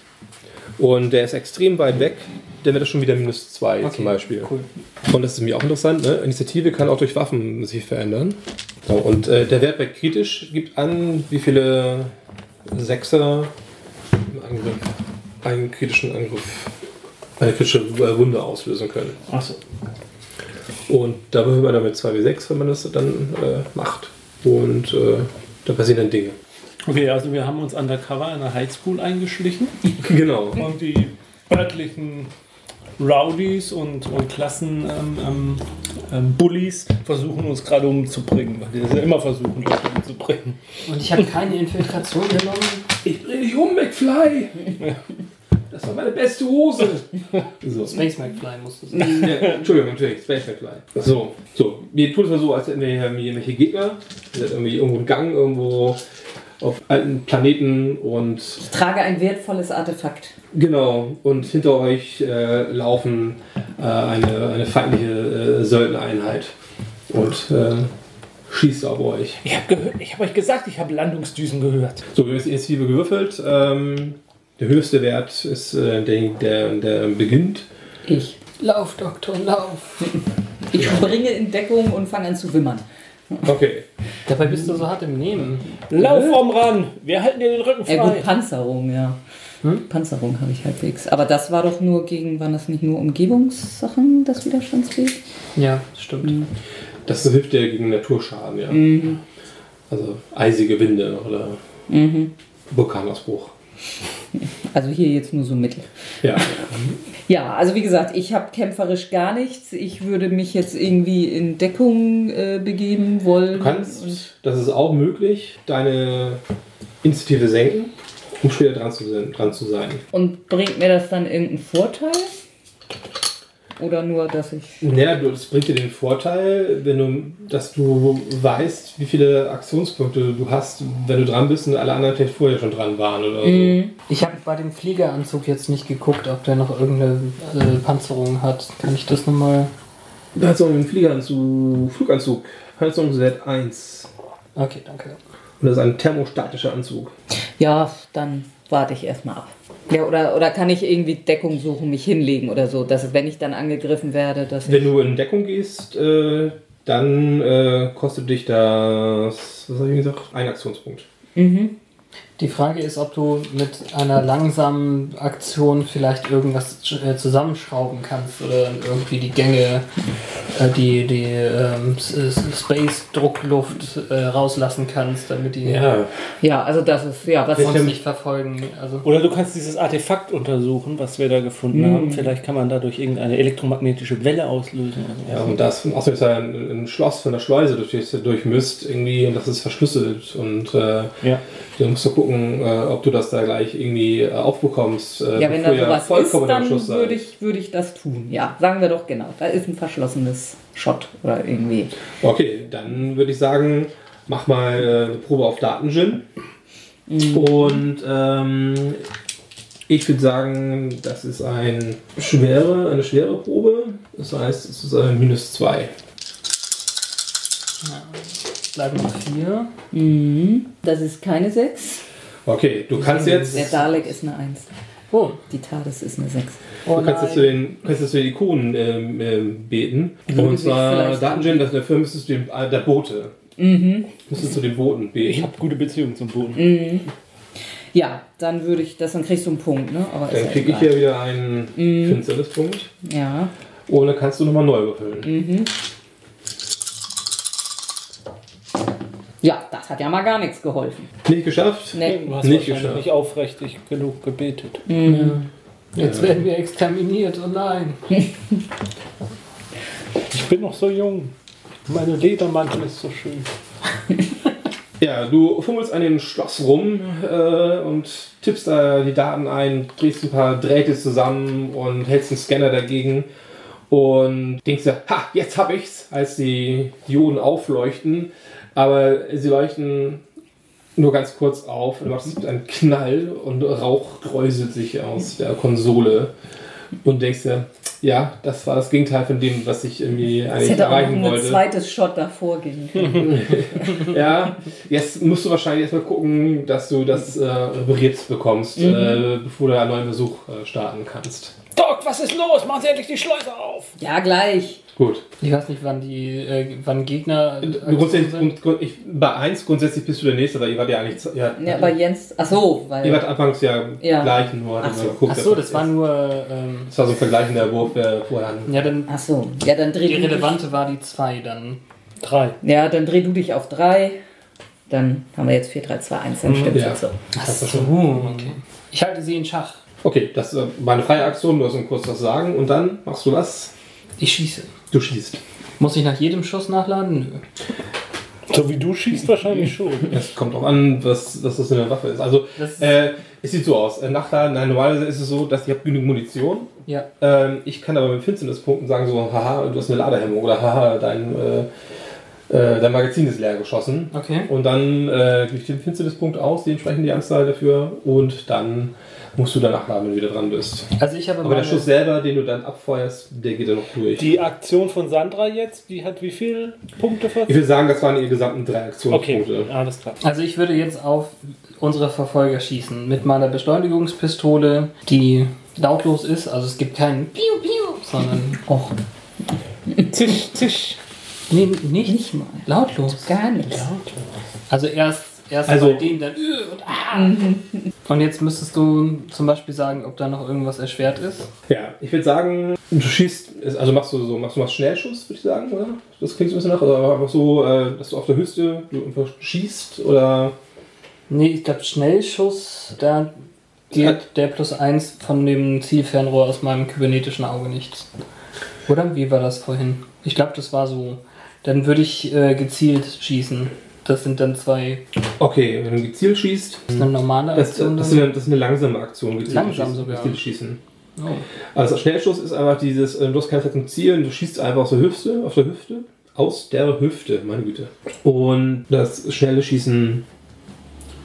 und der ist extrem weit weg, dann wird das schon wieder minus 2 zum Beispiel. Cool. Und das ist mir auch interessant, ne? Initiative kann auch durch Waffen sich verändern. So, und äh, der Wert bei kritisch gibt an, wie viele Sechser im Angriff, einen kritischen Angriff, eine kritische äh, Wunde auslösen können. Achso. Und da würfelt man dann mit 2w6, wenn man das dann äh, macht. Und äh, da passieren dann Dinge. Okay, also wir haben uns undercover in der Highschool eingeschlichen <laughs> Genau. und die örtlichen Rowdies und, und Klassen ähm, ähm, ähm, Bullies versuchen uns gerade umzubringen, weil wir das ja immer versuchen, Leute umzubringen. Und ich habe keine Infiltration genommen. Ich bring dich um, McFly! <laughs> Das war meine beste Hose! <laughs> So. Space McFly musste sein. Ja, Entschuldigung, natürlich, Space McFly. So, so. Wir tun es mal so, als hätten wir hier irgendwelche Gegner. Wir sind irgendwie irgendwo im Gang, irgendwo auf alten Planeten und Ich trage ein wertvolles Artefakt. genau. Und hinter euch äh, laufen äh, eine, eine feindliche äh, Söldnereinheit und äh, schießt auf euch. Ich habe hab euch gesagt, ich habe Landungsdüsen gehört. So, wir haben jetzt die Initiative gewürfelt. Ähm, der höchste Wert ist äh, der, der, der beginnt. Ich. Lauf, Doktor, lauf. <laughs> Ich springe in Deckung und fange an zu wimmern. Okay. Dabei bist du so hart im Nehmen. Lauf vom ran! Wir halten dir den Rücken Ja gut, frei. Panzerung, ja. Panzerung habe ich halbwegs. Aber das war doch nur gegen, waren das nicht nur Umgebungssachen, das Widerstandsfähig? Ja, stimmt. Das hilft dir gegen Naturschaden, ja. Also eisige Winde oder Vulkanausbruch. Also hier jetzt nur so mittel. Ja. Ja, also wie gesagt, ich habe kämpferisch gar nichts. Ich würde mich jetzt irgendwie in Deckung äh, begeben wollen. Du kannst, das ist auch möglich, deine Initiative senken, um später dran zu, sein- dran zu sein. Und bringt mir das dann irgendeinen Vorteil? Oder nur, dass ich. Naja, das bringt dir den Vorteil, wenn du, dass du weißt, wie viele Aktionspunkte du hast, wenn du dran bist und alle anderen vielleicht vorher schon dran waren oder Mhm. Ich habe bei dem Fliegeranzug jetzt nicht geguckt, ob der noch irgendeine äh, Panzerung hat. Kann ich das nochmal. so. Du einen Fliegeranzug, Fluganzug, Panzerung Z1. Okay, danke. Und das ist ein thermostatischer Anzug. Ja, dann warte ich erstmal ab. Ja, oder, oder kann ich irgendwie Deckung suchen, mich hinlegen oder so, dass wenn ich dann angegriffen werde, dass. Wenn du in Deckung gehst, äh, dann äh, kostet dich das, was habe ich gesagt, ein Aktionspunkt. Die Frage ist, ob du mit einer langsamen Aktion vielleicht irgendwas äh, zusammenschrauben kannst oder irgendwie die Gänge, äh, die, die ähm, Space-Druckluft äh, rauslassen kannst, damit die Ja, also das ist, ja, was uns nicht verfolgen. Also, Oder du kannst dieses Artefakt untersuchen, was wir da gefunden haben. Vielleicht kann man dadurch irgendeine elektromagnetische Welle auslösen. Ja, und das, außerdem ist ja ein, ein Schloss von der Schleuse, durch das ihr durch müsst, irgendwie, und das ist verschlüsselt. Und äh, Ja. dann musst du gucken, äh, ob du das da gleich irgendwie äh, aufbekommst. Äh, Ja, wenn da sowas ist, vollkommen am dann würde ich, würde ich das tun. Ja, sagen wir doch genau. Da ist ein verschlossenes Shot oder irgendwie. Okay, dann würde ich sagen, mach mal äh, eine Probe auf Datengin. Und ähm, ich würde sagen, das ist ein schwere, eine schwere Probe. Das heißt, es ist ein minus 2. bleiben noch vier. Mhm. Das ist keine 6. Okay, du kannst jetzt, Der Dalek ist eine 1. Oh, Die TARDIS ist eine 6. oh du kannst jetzt zu den, kannst jetzt zu den Ikonen ähm, ähm, beten. Würde Und zwar Datengin, das dafür müsstest du den, äh, der Boote. Mhm. Müsstest du den Booten Ich beten. habe gute Beziehungen zum Boden. Mhm. Ja, dann würde ich das, dann kriegst du einen Punkt, ne? Aber Dann ja kriege ich hier wieder einen Mhm. Finsternispunkt. Ja. Und dann kannst du nochmal neu würfeln. Mhm. Ja, das hat ja mal gar nichts geholfen. Nicht geschafft? Nee. Du hast Nicht geschafft. nicht aufrichtig genug gebetet. Mhm. Jetzt werden wir exterminiert, oh nein. <laughs> Ich bin noch so jung. Meine Ledermantel ist so schön. <laughs> Ja, du fummelst an dem Schloss rum äh, und tippst da die Daten ein, drehst ein paar Drähte zusammen und hältst einen Scanner dagegen und denkst dir, ha, jetzt hab ich's, als die Dioden aufleuchten, aber sie leuchten nur ganz kurz auf und machst einen Knall und Rauch kräuselt sich aus der Konsole und denkst dir, ja, das war das Gegenteil von dem, was ich irgendwie Es eigentlich hätte auch noch erreichen ein wollte. zweites Shot davor gehen können. <laughs> Ja, jetzt musst du wahrscheinlich erstmal gucken, dass du das äh, repariert bekommst, äh, bevor du einen neuen Versuch äh, starten kannst. Doc, was ist los? Machen Sie endlich die Schleuse auf! ja, gleich. Gut. Ich weiß nicht, wann die, äh, wann Gegner. Grundsätzlich, grund, grund, ich, bei 1 grundsätzlich bist du der Nächste, weil ihr wart ja eigentlich. Ihr, wart- Ja, aber Jens, ach so, ihr weil. wart anfangs ja, Ja. gleich nur. Ach so. geguckt, Ach so, was das war ist. nur. Ähm, Das war so ein vergleichender Wurf äh, vorher. ja, dann. Ach so, ja, dann dreh Die du dich, relevante war die 2 dann. Drei. Ja, dann dreh du dich auf 3. Dann haben wir jetzt 4, 3, 2, 1, dann stimmt ja. so. Ach Das war so, schon- okay. Ich halte sie in Schach. Okay, das äh, war eine freie Aktion, du hast ihm kurz was sagen und dann machst du was? Ich schieße. Du schießt. Muss ich nach jedem Schuss nachladen? Nö. So wie du schießt, wahrscheinlich schon. Es kommt auch an, was, was das für eine Waffe ist. Also, Das- äh, es sieht so aus. Äh, Nachladen, nein, normalerweise ist es so, dass ihr habt genug Munition. Ja. Ähm, ich kann aber mit Finsternispunkten sagen, so, haha, du hast eine Ladehemmung oder haha, dein, äh, äh, dein Magazin ist leer geschossen. Okay. Und dann äh, gebe ich den Finsternispunkt aus, die entsprechende Anzahl dafür, und dann musst du danach laden, wenn du wieder dran bist. Also ich habe Aber der Schuss selber, den du dann abfeuerst, der geht dann noch durch. Die Aktion von Sandra jetzt, die hat wie viele Punkte ich für? würde sagen, das waren ihre gesamten drei Okay, Aktionspunkte. alles klar. Also ich würde jetzt auf unsere Verfolger schießen mit meiner Beschleunigungspistole, die lautlos ist. Also es gibt keinen Piu Piu, sondern <laughs> Och, Zisch, zisch. nee, nicht, nicht mal. lautlos. Gar nichts. Also erst erst Also- bei dem dann äh, und ah. Und jetzt müsstest du zum Beispiel sagen, ob da noch irgendwas erschwert ist. Ja, ich würde sagen, du schießt, also machst du so, machst du mal Schnellschuss, würde ich sagen, oder? Das klingt so ein bisschen nach, oder einfach so, äh, dass du auf der Höchste du einfach schießt, oder? Nee, ich glaube Schnellschuss, da geht der plus eins von dem Zielfernrohr aus meinem kybernetischen Auge nichts. Oder? Wie war das vorhin? Ich glaube, das war so. Dann würde ich äh, gezielt schießen. Das sind dann zwei. Okay, wenn du gezielt schießt, Das ist eine normale das, Aktion. das, ist dann? eine, das ist eine langsame Aktion, gezielt Langsam schießen. sogar. Gezielt schießen. Oh. Also Schnellschuss ist einfach dieses, äh, du hast keine Zeit zum Zielen, du schießt einfach aus der Hüfte, auf der Hüfte, aus der Hüfte, meine Güte. Und das schnelle Schießen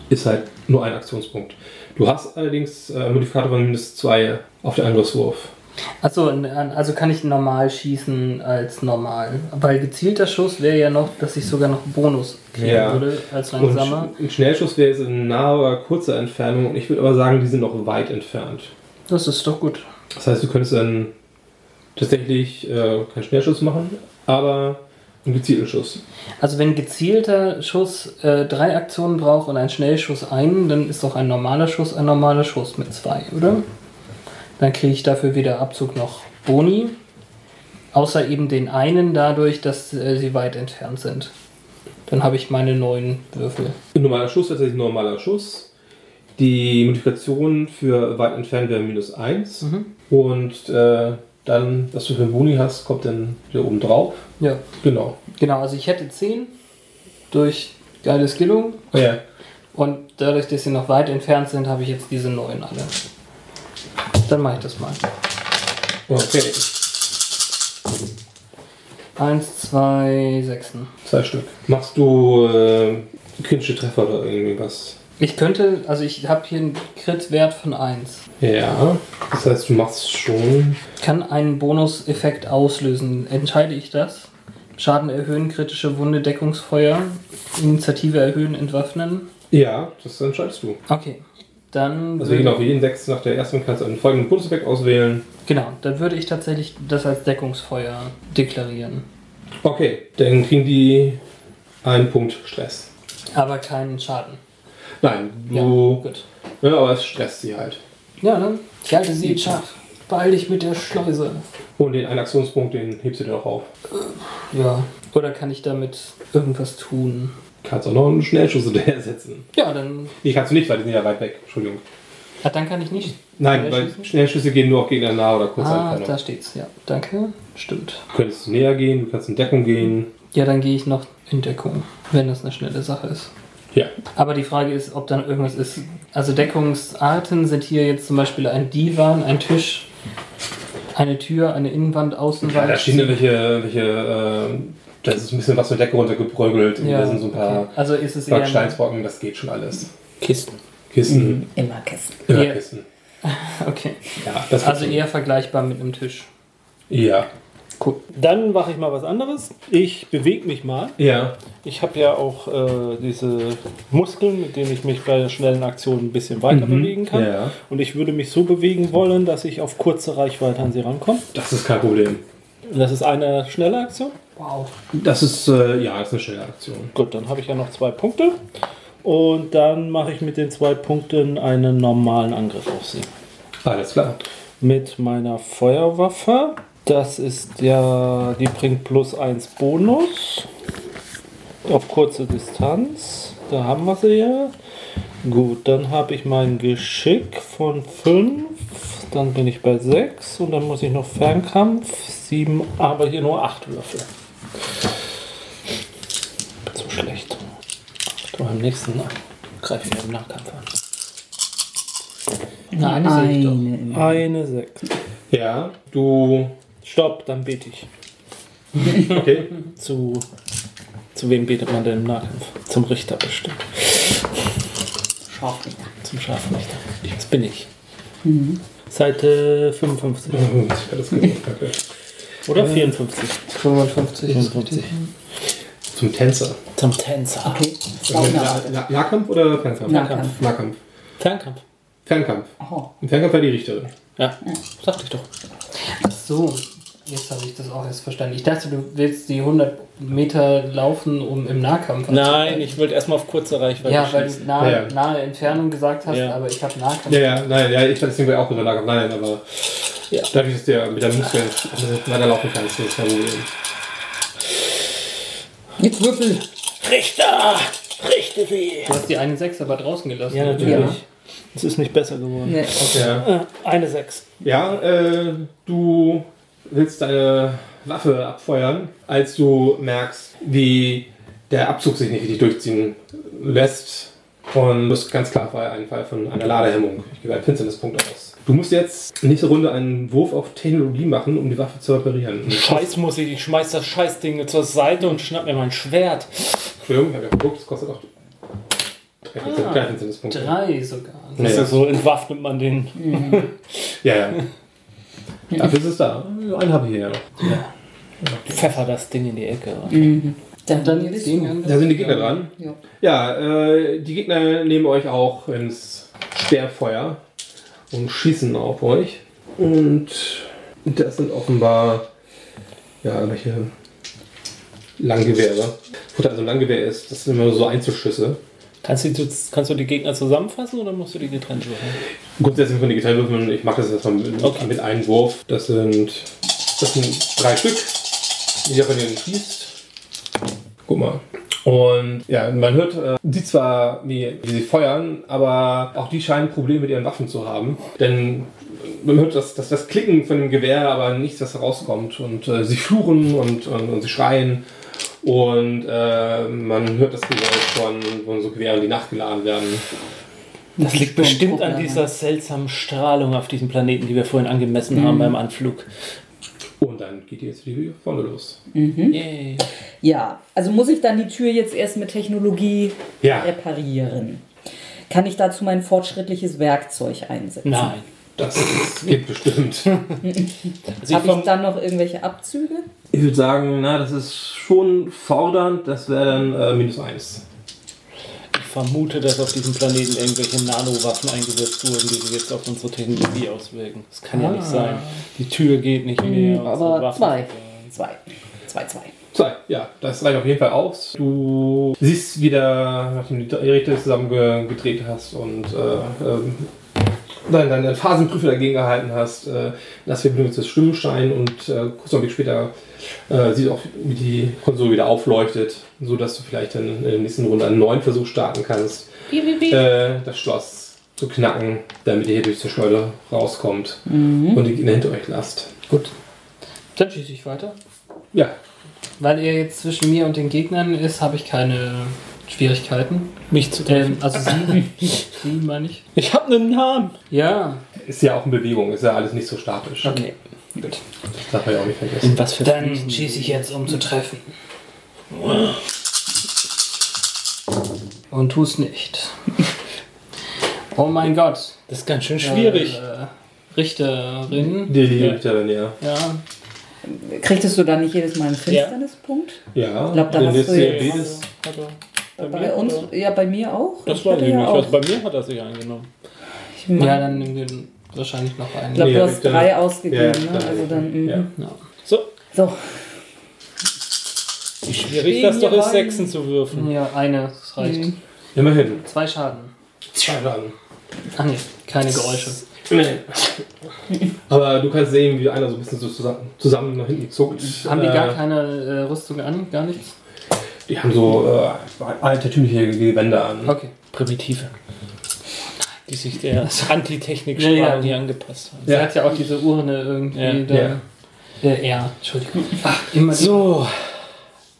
ist halt nur ein Aktionspunkt. Du hast allerdings äh, Modifikator von mindestens zwei auf den Angriffswurf. Achso, also kann ich normal schießen als normal. Weil gezielter Schuss wäre ja noch, dass ich sogar noch Bonus kriegen Ja. würde als Und langsamer. ein Schnellschuss wäre jetzt in naher oder kurzer Entfernung und ich würde aber sagen, die sind noch weit entfernt. Das ist doch gut. Das heißt, du könntest dann tatsächlich äh, keinen Schnellschuss machen, aber einen gezielten Schuss. Also wenn gezielter Schuss äh, drei Aktionen braucht und ein Schnellschuss einen, dann ist doch ein normaler Schuss ein normaler Schuss mit zwei, oder? Dann kriege ich dafür weder Abzug noch Boni. Außer eben den einen dadurch, dass äh, sie weit entfernt sind. Dann habe ich meine neun Würfel. Ein normaler Schuss tatsächlich ein normaler Schuss. Die Modifikation für weit entfernt wäre minus 1. Und äh, dann, was du für einen Boni hast, kommt dann hier oben drauf. Ja, Genau. genau. Also ich hätte zehn durch geile Skillung. Ja. Und dadurch, dass sie noch weit entfernt sind, habe ich jetzt diese neun alle. Dann mache ich das mal. Okay. Eins, zwei, Sechsen. Zwei Stück. Machst du äh, kritische Treffer oder irgendwie was? Ich könnte, also ich habe hier einen Crit-Wert von 1. Ja. Das heißt, du machst schon. Kann einen Bonuseffekt auslösen. Entscheide ich das? Schaden erhöhen, kritische Wunde, Deckungsfeuer, Initiative erhöhen, entwaffnen. Ja, das entscheidest du. Okay. Dann Also genau, für jeden Sechs nach der ersten kannst du einen folgenden Bonuseffekt auswählen. genau, dann würde ich tatsächlich das als Deckungsfeuer deklarieren. Okay, dann kriegen die einen Punkt Stress. Aber keinen Schaden. Nein, Ja, du. gut. Ja, aber es stresst sie halt. Ja, dann. Ich halte sie in Schach. Beeil dich mit der Schleuse. Und den einen Aktionspunkt, den hebst du dir noch auf. Ja. Oder kann ich damit irgendwas tun? Kannst auch noch einen Schnellschuss hinterher setzen. Ja, dann. Nee, kannst du nicht, weil die sind ja weit weg. Entschuldigung. Ah, dann kann ich nicht. Nein, weil Schnellschüsse? Gehen nur auf Gegner nah oder kurze Ah, da steht's. Ja, danke. Stimmt. Du könntest näher gehen, du kannst in Deckung gehen. Ja, dann gehe ich noch in Deckung, wenn das eine schnelle Sache ist. Ja. Aber die Frage ist, ob dann irgendwas ist. Also Deckungsarten sind hier jetzt zum Beispiel ein Divan, ein Tisch, eine Tür, eine Innenwand, Außenwand. da stehen irgendwelche, welche, äh, da ist ein bisschen was zur Decke runtergebröckelt. und Ja, da sind so ein paar okay. Also ist es eher. Steinsbrocken, das geht schon alles. Kisten. Kisten, Immer Kästen. immer Ja. Kisten. <laughs> Okay. Ja, das Also eher vergleichbar mit einem Tisch. Ja. Cool. Dann mache ich mal was anderes. Ich bewege mich mal. Ja. Ich habe ja auch äh, diese Muskeln, mit denen ich mich bei schnellen Aktionen ein bisschen weiter bewegen kann. Ja. Und ich würde mich so bewegen wollen, dass ich auf kurze Reichweite an sie rankomme. Das ist kein Problem. Das ist eine schnelle Aktion. Wow. Das ist, äh, ja, das ist eine schnelle Aktion. Gut, dann habe ich ja noch zwei Punkte. Und dann mache ich mit den zwei Punkten einen normalen Angriff auf sie. Alles klar. Mit meiner Feuerwaffe. Das ist ja, die bringt plus 1 Bonus. Auf kurze Distanz. Da haben wir sie ja. Gut, dann habe ich mein Geschick von 5. Dann bin ich bei 6. Und dann muss ich noch Fernkampf. 7, aber hier nur 8 Würfel. Bin so schlecht. Aber im nächsten greife ich im Nahkampf an. Na, eine. Eine 6. Ja, du. Stopp, dann bete ich. <laughs> Okay. Zu, zu wem betet man denn im Nahkampf? Zum Richter bestimmt. Scharfrichter. Zum Scharfrichter. Das bin ich. Seite 55. <laughs> Alles gut, danke. Oder 54. 55 ist 55. richtig. Zum Tänzer. Zum Tänzer. Okay. Na, Nahkampf oder Fernkampf? Nahkampf. Nahkampf. Fernkampf. Fernkampf. Oh. Im Fernkampf war die Richterin. Ja, sagte ich doch. Ach so, jetzt habe ich das auch erst verstanden. Ich dachte, du willst die 100 Meter laufen, um im Nahkampf Nein, ich wollte erstmal auf kurze Reichweite Ja, weil du nahe, Ja, ja. nahe Entfernung gesagt hast, Ja. aber ich habe Nahkampf. Ja, ja, nein, ja, ich hatte deswegen auch über Nahkampf. Nein, aber Ja. dadurch, dass der mit der Muskeln weiterlaufen kann, ist das kein Problem. Jetzt Würfel. Richter! Richte sie! Du hast die eine 6 aber draußen gelassen. Ja, natürlich. Es ist nicht besser geworden. Nee. Ja, Äh, eine 6. ja äh, du willst deine Waffe abfeuern, als du merkst, wie der Abzug sich nicht richtig durchziehen lässt. Und das ist ganz klar war ein Fall von einer Ladehemmung. Ich gebe einen Finsternispunkt aus. Du musst jetzt nächste Runde einen Wurf auf Technologie machen, um die Waffe zu reparieren. Scheiß muss ich, ich schmeiß das Scheißding zur Seite und schnapp mir mein Schwert. Entschuldigung, ich habe ja geguckt, das kostet auch Ah. drei sogar. Ja, Das ja. ist so entwaffnet man den. ja, ja. Dafür ist es da. Einen habe ich hier ja noch. Pfeffer das Ding in die Ecke. Dann, Dann jetzt du. Da sind die Gegner dran. Ja. Ja, äh, die Gegner nehmen euch auch ins Sperrfeuer und schießen auf euch. Und das sind offenbar ja irgendwelche Langgewehre. Vorteil also ein Langgewehr ist, das sind immer so Einzelschüsse. Kannst du, kannst du die Gegner zusammenfassen oder musst du die getrennt würfeln? Grundsätzlich können die geteilt würfeln. Ich mache das jetzt mal mit, Okay. mit einem Wurf. Das sind, das sind drei Stück. Jeder von denen schießt. Guck mal. Und ja, man hört, äh, die zwar, wie, wie sie feuern, aber auch die scheinen Probleme mit ihren Waffen zu haben. Denn man hört das, das, das Klicken von dem Gewehr, aber nichts, was rauskommt. Und äh, sie fluchen und, und, und sie schreien. Und äh, man hört das Geräusch von, von so Gewehren, die nachgeladen werden. Das liegt bestimmt an dieser seltsamen Strahlung auf diesem Planeten, die wir vorhin angemessen haben beim Anflug. Und dann geht jetzt die vorne los. Yay. Ja, also muss ich dann die Tür jetzt erst mit Technologie Ja. reparieren. Kann ich dazu mein fortschrittliches Werkzeug einsetzen? Nein. Das geht bestimmt. <laughs> Also Habe ich dann noch irgendwelche Abzüge? Ich würde sagen, na, das ist schon fordernd. Das wäre dann äh, minus eins. ich vermute, dass auf diesem Planeten irgendwelche Nanowaffen eingesetzt wurden, die sich jetzt auf unsere Technologie auswirken. Das kann ja nicht sein. Die Tür geht nicht mehr. unsere Aber Waffen- zwei. Zwei. Zwei, zwei. Zwei, ja, das reicht auf jeden Fall aus. Du siehst wieder, nachdem du die Geräte zusammengedreht hast und äh, ähm, deinen dein, Phasenprüfer dagegen gehalten hast, äh, das Verbindung des Stimmenstein und äh, kurz einen Blick später äh, siehst du auch, wie die Konsole wieder aufleuchtet, sodass du vielleicht dann in der nächsten Runde einen neuen Versuch starten kannst, äh, das Schloss zu knacken, damit ihr hier durch die Schleuder rauskommt und die Gegner hinter euch lasst. Gut. Dann schieße ich weiter. Ja, Weil er jetzt zwischen mir und den Gegnern ist, habe ich keine Schwierigkeiten. Mich zu treffen. Ähm, also sie, <laughs> sie meine ich. Ich habe einen Namen. Ja, ist ja auch in Bewegung, ist ja alles nicht so statisch. okay. Das darf man ja auch nicht vergessen. Was für Dann Fliesen. schieße ich jetzt, um zu treffen. Und tu es nicht. <laughs> Oh mein Gott. Das ist ganz schön schwierig. Äh, Richterin. Die, die Ja. Richterin, ja. Ja. Kriegtest du dann nicht jedes Mal einen Finsternispunkt? Ja, Ich glaub, da hast du jetzt- er- bei Bei uns, oder? ja, bei mir auch. Das weiß hatte ich ja auch. Also bei mir hat er sich eingenommen. Ich mein- Ja, dann nimm den wahrscheinlich noch einen. Ich glaube, Nee, du hast dann- drei ausgegeben, Ja, ne? Also dann. Ja. mhm. Ja. So, So, wie schwierig das doch ist. Sechsen zu würfeln. Ja, eine, das reicht. Mhm. Immerhin. Zwei Schaden. Zwei Schaden. Ach nee, keine Geräusche. Aber du kannst sehen, wie einer so ein bisschen so zusammen, zusammen nach hinten zuckt. Haben die Äh, gar keine äh, Rüstung an? Gar nichts? Die haben so äh, altertümliche Gewänder an. Okay. Primitive. Die sich der <laughs> antitechnik Ja, ja. hier angepasst haben. Sie hat ja auch diese Urne irgendwie Ja. da. Ja. Äh, ja, Entschuldigung. Ach, immer die- So,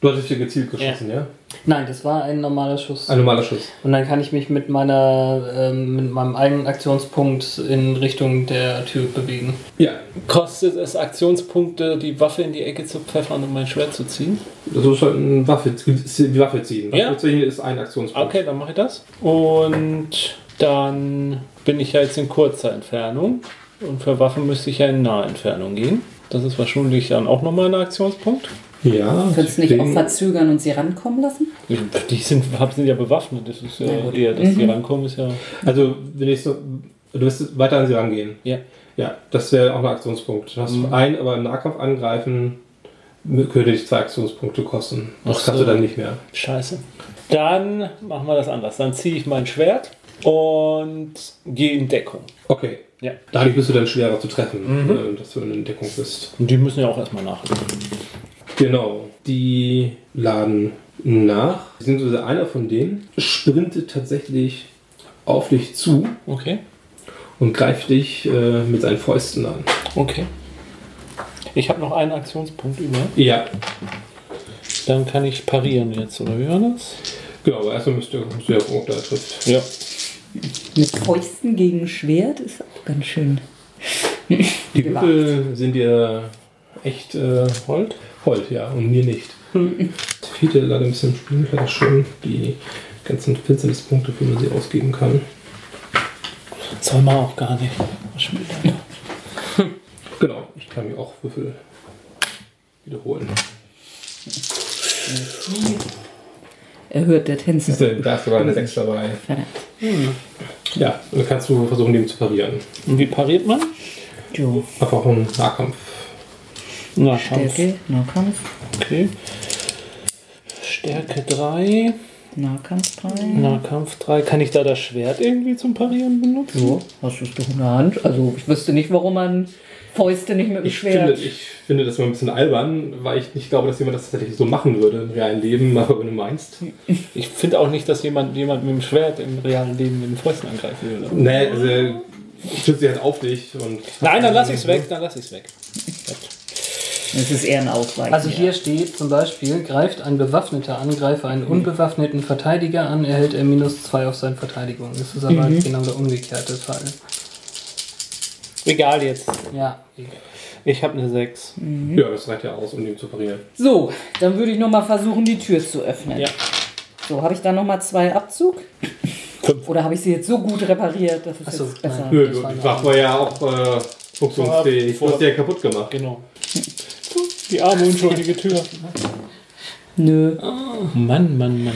Du hattest hier gezielt geschossen, ja? Nein, das war ein normaler Schuss. Ein normaler Schuss. Und dann kann ich mich mit meiner ähm, mit meinem eigenen Aktionspunkt in Richtung der Tür bewegen. Ja, kostet es Aktionspunkte, die Waffe in die Ecke zu pfeffern und mein Schwert zu ziehen? du sollst halt eine Waffe, die Waffe ziehen. Ja. Waffe ziehen ist ein Aktionspunkt. Okay, dann mache ich das. Und dann bin ich ja jetzt in kurzer Entfernung. Und für Waffen müsste ich ja in nahe Entfernung gehen. Das ist wahrscheinlich dann auch nochmal ein Aktionspunkt. Ja, Könntest du nicht auch verzögern und sie rankommen lassen? Die sind, sind ja bewaffnet. Das ist ja eher, dass die rankommen, ist ja. Also, wenn ich so, du wirst weiter an sie rangehen. Ja. Ja, das wäre auch ein Aktionspunkt. Du hast Mhm. einen, aber im Nahkampf angreifen könnte dich zwei Aktionspunkte kosten. Das Ach kannst so. du dann nicht mehr. Scheiße. Dann machen wir das anders. Dann ziehe ich mein Schwert und gehe in Deckung. Okay. Ja. Dadurch bist du dann schwerer zu treffen, Mhm. äh, dass du in Deckung bist. Und die müssen ja auch erstmal nach. Genau. Die laden nach. Beziehungsweise einer von denen sprintet tatsächlich auf dich zu Okay. und greift dich äh, mit seinen Fäusten an. Okay. Ich habe noch einen Aktionspunkt über. Ja. Dann kann ich parieren jetzt, oder wie war das? Genau, aber erstmal müsst ihr, müsst ihr gucken, ob der trifft. Ja. Mit Fäusten gegen Schwert ist auch ganz schön. Die. Würfel sind dir echt äh, Holt? Hold, ja, und mir nicht. <laughs> Dir leider ein bisschen im Spiel. Ich schon die ganzen Finsternispunkte, für man sie ausgeben kann. Soll man auch gar nicht. <laughs> Genau, ich kann mir auch Würfel wiederholen. Erhört der Tänzer. Siehst du, da ist sogar eine 6 dabei. Verdammt. Ja, und dann kannst du versuchen, dem zu parieren. Und wie pariert man? Jo. Einfach einen Nahkampf. Na, Kampf. Stärke, Nahkampf. Okay. Stärke 3, Nahkampf 3. Nahkampf 3. Kann ich da das Schwert irgendwie zum Parieren benutzen? So, hast du es doch in der Hand. Also ich wüsste nicht, warum man Fäuste nicht mit dem Ich Schwert. finde, ich finde das immer ein bisschen albern, weil ich nicht glaube, dass jemand das tatsächlich so machen würde im realen Leben, <laughs> aber wenn du meinst. Ich finde auch nicht, dass jemand, jemand mit dem Schwert im realen Leben mit den Fäusten angreifen würde. Nee, also ich schütze sie halt auf dich und. Nein, dann lass ich's weg, dann lass ich's weg. Das ist eher ein Ausweichen. Also hier steht zum Beispiel, greift ein bewaffneter Angreifer einen unbewaffneten Verteidiger an, erhält er minus 2 auf seine Verteidigung. Das ist aber genau der umgekehrte Fall. Egal jetzt. Ja. Ich habe eine 6. Ja, das reicht ja aus, um ihm zu parieren. So, dann würde ich nochmal versuchen, die Tür zu öffnen. Ja. So, habe ich da nochmal zwei Abzug? Fünf. Oder habe ich sie jetzt so gut repariert, dass es Ach so, jetzt besser. Nö, Das war war ja auch äh, funktionsfähig. Du hast die ja kaputt gemacht. Genau. Die arme, unschuldige Tür. Nö. Mann, Mann, Mann.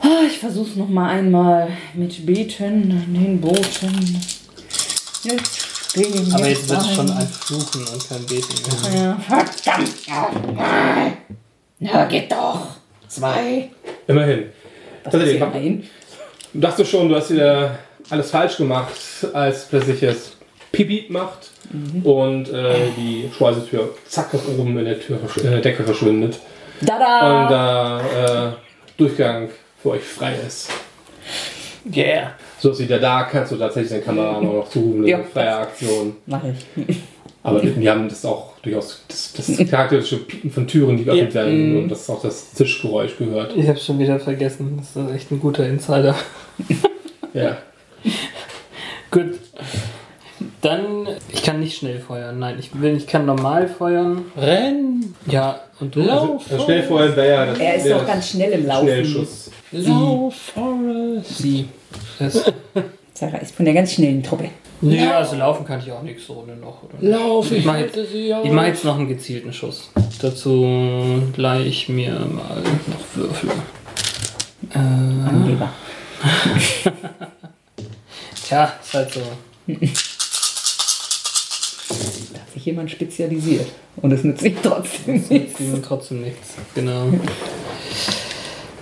Ah, ich versuche es nochmal einmal mit Beten an den Booten. Jetzt stehen Aber jetzt wird es schon ein Fluchen und kein Beten mehr. Ja, verdammt. Na, geht doch. Zwei. Immerhin. Was ist Tatsächlich, hier ein? Du dachtest schon, du hast wieder alles falsch gemacht, als plötzlich es Pipi macht und äh, die Schweißetür zack nach oben in der Tür, versch- äh, Decke verschwindet. Und Tada! da äh, Durchgang für euch frei ist. Yeah. So ist wieder da, kannst du tatsächlich den Kamera <laughs> noch zurufen, eine Ja. freie Aktion. Mach ich. <laughs> Aber wir haben das auch durchaus, das, das <laughs> charakteristische Piepen von Türen, die geöffnet Ja. werden und das auch das Zischgeräusch gehört. Ich habe schon wieder vergessen. Das ist echt ein guter Insider. Ja. Gut. Dann, ich kann nicht schnell feuern. Nein, ich will, ich kann normal feuern. Renn. Ja, und du? Also, also schnell vorher wäre ja das Er ist der doch ganz schnell im Laufen. Schnellschuss. Lauf, Forest. Sie. Das, <laughs> Sarah ist von der ganz schnellen Truppe. nee, also laufen kann ich auch nächste Runde noch. Oder? Lauf, ich Ich mach sie auf. Ich mache jetzt noch einen gezielten Schuss. Dazu leih ich mir mal noch Würfel. Äh, Angeber. <laughs> tja, ist halt so. Da hat sich jemand spezialisiert. Und es nützt sich trotzdem Nichts. nichts. Ihm trotzdem nichts. Genau.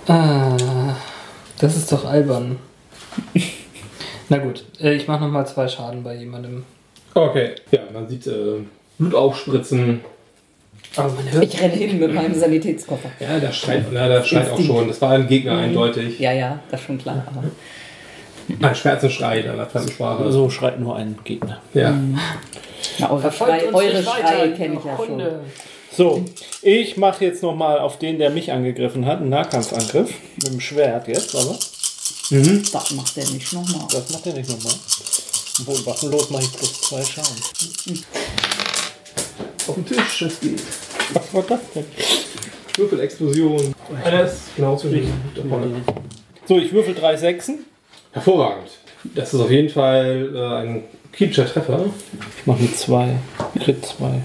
Ah, das ist doch albern. <laughs> Na gut, äh, ich mache nochmal zwei Schaden bei jemandem. Okay. Ja, man sieht äh, Blut aufspritzen. Aber man hört. Ich renne hin mit meinem Sanitätskoffer. Ja, der schreit, na, der schreit auch schon. Das war ein Gegner eindeutig. Ja, ja, das ist schon klar. Aber Ein Schmerzenschrei in einer fremden Sprache. So schreit nur ein Gegner. Ja. na, eure Schrei, eure Schrei kenne ich ja schon. So, ich mache jetzt nochmal auf den, der mich angegriffen hat, einen Nahkampfangriff. Mit dem Schwert jetzt, aber Das macht er nicht nochmal. das macht er nicht nochmal. Obwohl, waffenlos mache ich plus zwei Schaden. Auf dem Tisch, es geht. Was war das denn? Würfelexplosion. Alles genau vorne. So, ich würfel drei Sechsen. Hervorragend. Das ist auf jeden Fall äh, ein kritischer Treffer. Ich mache mit zwei. Crit zwei.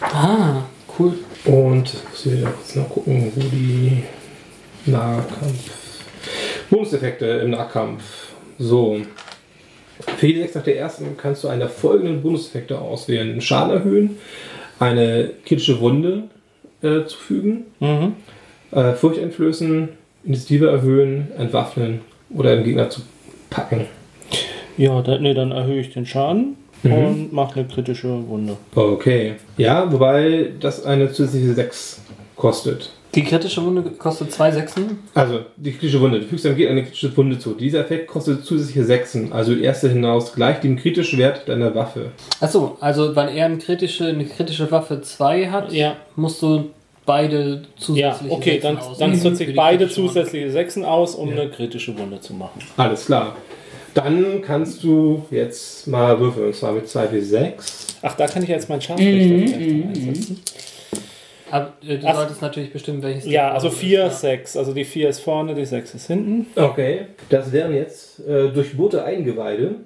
Ah, cool. Und muss ich wieder kurz nachgucken, wo die Nahkampf. Bonuseffekte im Nahkampf. So. Für jede 6 nach der ersten kannst du einen der folgenden Bonuseffekte auswählen: Schaden erhöhen, eine kritische Wunde äh, zufügen, Mhm. äh, Furcht einflößen, Initiative erhöhen, entwaffnen oder einen Gegner zu packen. Ja, da, nee, dann erhöhe ich den Schaden Mhm. und mache eine kritische Wunde. Okay. Ja, wobei das eine zusätzliche 6 kostet. Die kritische Wunde kostet zwei Sechsen. Also, die kritische Wunde. Du fügst einem Gegner eine kritische Wunde zu. Dieser Effekt kostet zusätzliche Sechsen. Also, die erste hinaus gleich dem kritischen Wert deiner Waffe. Achso, also weil er eine kritische, eine kritische Waffe 2 hat, Ja. musst du beide Ja, zusätzliche okay, Sechsen dann, aus. dann Für setze ich beide zusätzliche Sechsen aus, um Ja. eine kritische Wunde zu machen. Alles klar. Dann kannst du jetzt mal würfeln, und zwar mit 2W6. Ach, da kann ich jetzt mein Scharfrichter Mhm, vielleicht mhm, einsetzen. Aber äh, du Ach. solltest natürlich bestimmen, welches Ja, also Farbe 4, ist, 6. Also die 4 ist vorne, die 6 ist hinten. Okay. Das wären jetzt äh, durchbohrte Eingeweide.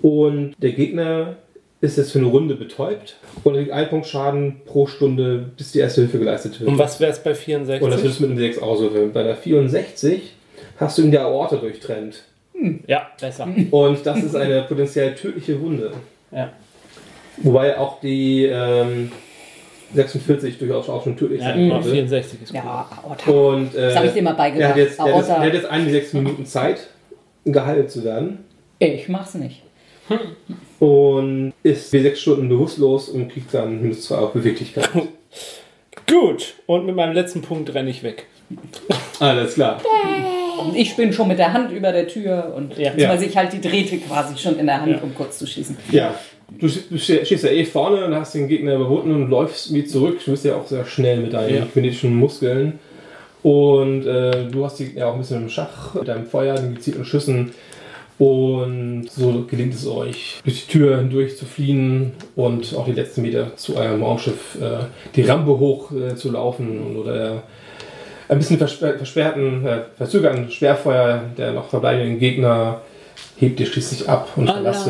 Und der Gegner ist jetzt für eine Runde betäubt und kriegt einen Punkt Schaden pro Stunde, bis die erste Hilfe geleistet wird. Und was wäre es bei 64? Und das würdest du mit einem 6 auswürfeln. Bei der 64 hast du in der Aorta durchtrennt. ja, besser. Und das ist eine potenziell tödliche Wunde. Ja. Wobei auch die ähm, 46 durchaus auch schon tödlich Ja, sein konnte. 64 ist gut. Ja, Aorta. Und äh, Das hab ich dir mal beigebracht. Der hat jetzt, der hat jetzt, Aorta. der hat jetzt 1 bis 6 Minuten Zeit, geheilt zu werden. Ich mach's nicht. Und ist für 6 Stunden bewusstlos und kriegt dann minus 2 auf Beweglichkeit. <laughs> Gut, und mit meinem letzten Punkt renne ich weg. <laughs> Alles klar. Und ich bin schon mit der Hand über der Tür und Ja. ich halte die Drähte quasi schon in der Hand, Ja. um kurz zu schießen. Ja. Du, du ste- stehst ja eh vorne und hast den Gegner überwunden und läufst wie zurück. Du bist ja auch sehr schnell mit deinen Ja. kinetischen Muskeln. Und äh, du hast die ja auch ein bisschen im Schach mit deinem Feuer, den gezielten Schüssen. Und so gelingt es euch, durch die Tür hindurch zu fliehen und auch die letzten Meter zu eurem Raumschiff äh, die Rampe hoch äh, zu laufen und oder ein bisschen versper versperrten, äh, verzögerten Schwerfeuer der noch verbleibenden Gegner hebt ihr schließlich ab und verlasst,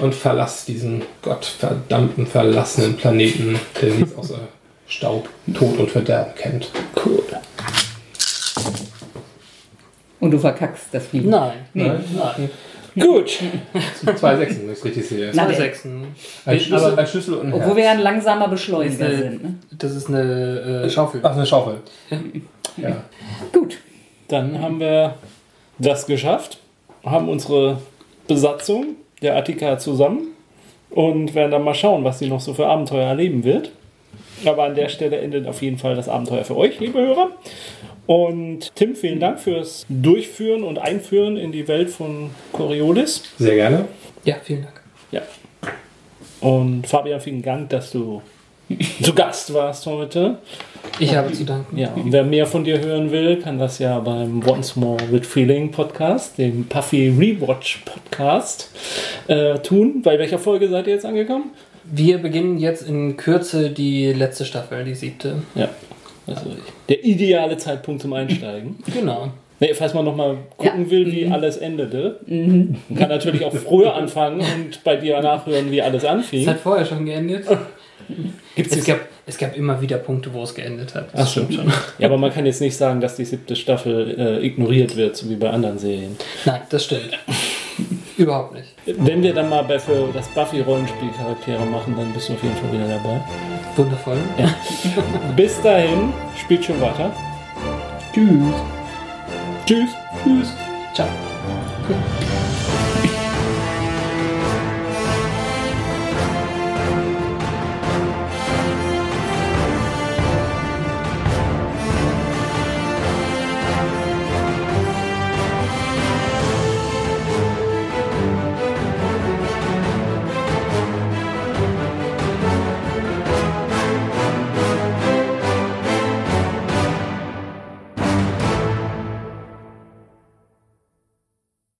und verlasst diesen gottverdammten verlassenen Planeten, der nichts außer Staub, Tod und Verderben kennt. Cool. Und du verkackst das Fliegen. Nein, Nee. nein, nein. Gut. Zwei Sechsen, wenn ich es richtig sehe. Zwei Sechsen. Ein Schlüssel, Aber ein Schlüssel und ein Obwohl wir ja ein langsamer Beschleuniger Ist eine- sind. Ne? das ist eine äh, Schaufel. Ach, eine Schaufel. Ja. Gut. Dann haben wir das geschafft, haben unsere Besatzung der Attika zusammen und werden dann mal schauen, was sie noch so für Abenteuer erleben wird. Aber an der Stelle endet auf jeden Fall das Abenteuer für euch, liebe Hörer. Und Tim, vielen Dank fürs Durchführen und Einführen in die Welt von Coriolis. Sehr gerne. Ja, vielen Dank. Ja. Und Fabian, vielen Dank, dass du <laughs> zu Gast warst heute. Ich habe zu danken. Ja, und wer mehr von dir hören will, kann das ja beim Once More with Feeling Podcast, dem Puffy Rewatch Podcast, äh, tun. Bei welcher Folge seid ihr jetzt angekommen? Wir beginnen jetzt in Kürze die letzte Staffel, die siebte. Ja. Also der ideale Zeitpunkt zum Einsteigen. <laughs> Genau. Nee, falls man nochmal gucken Ja. will, wie alles endete. Man kann natürlich auch früher anfangen und bei dir nachhören, wie alles Es anfing. hat vorher schon geendet. <laughs> Gibt's Es gab, es gab immer wieder Punkte, wo es geendet hat. Ach, stimmt schon. Ja, aber man kann jetzt nicht sagen, dass die siebte Staffel äh, ignoriert wird, so wie bei anderen Serien. Nein, das stimmt. Überhaupt nicht. Wenn wir dann mal für das Buffy-Rollenspiel Charaktere machen, dann bist du auf jeden Fall wieder dabei. Wundervoll. Bis dahin, spielt schon weiter. Tschüss. Tschüss. Ciao.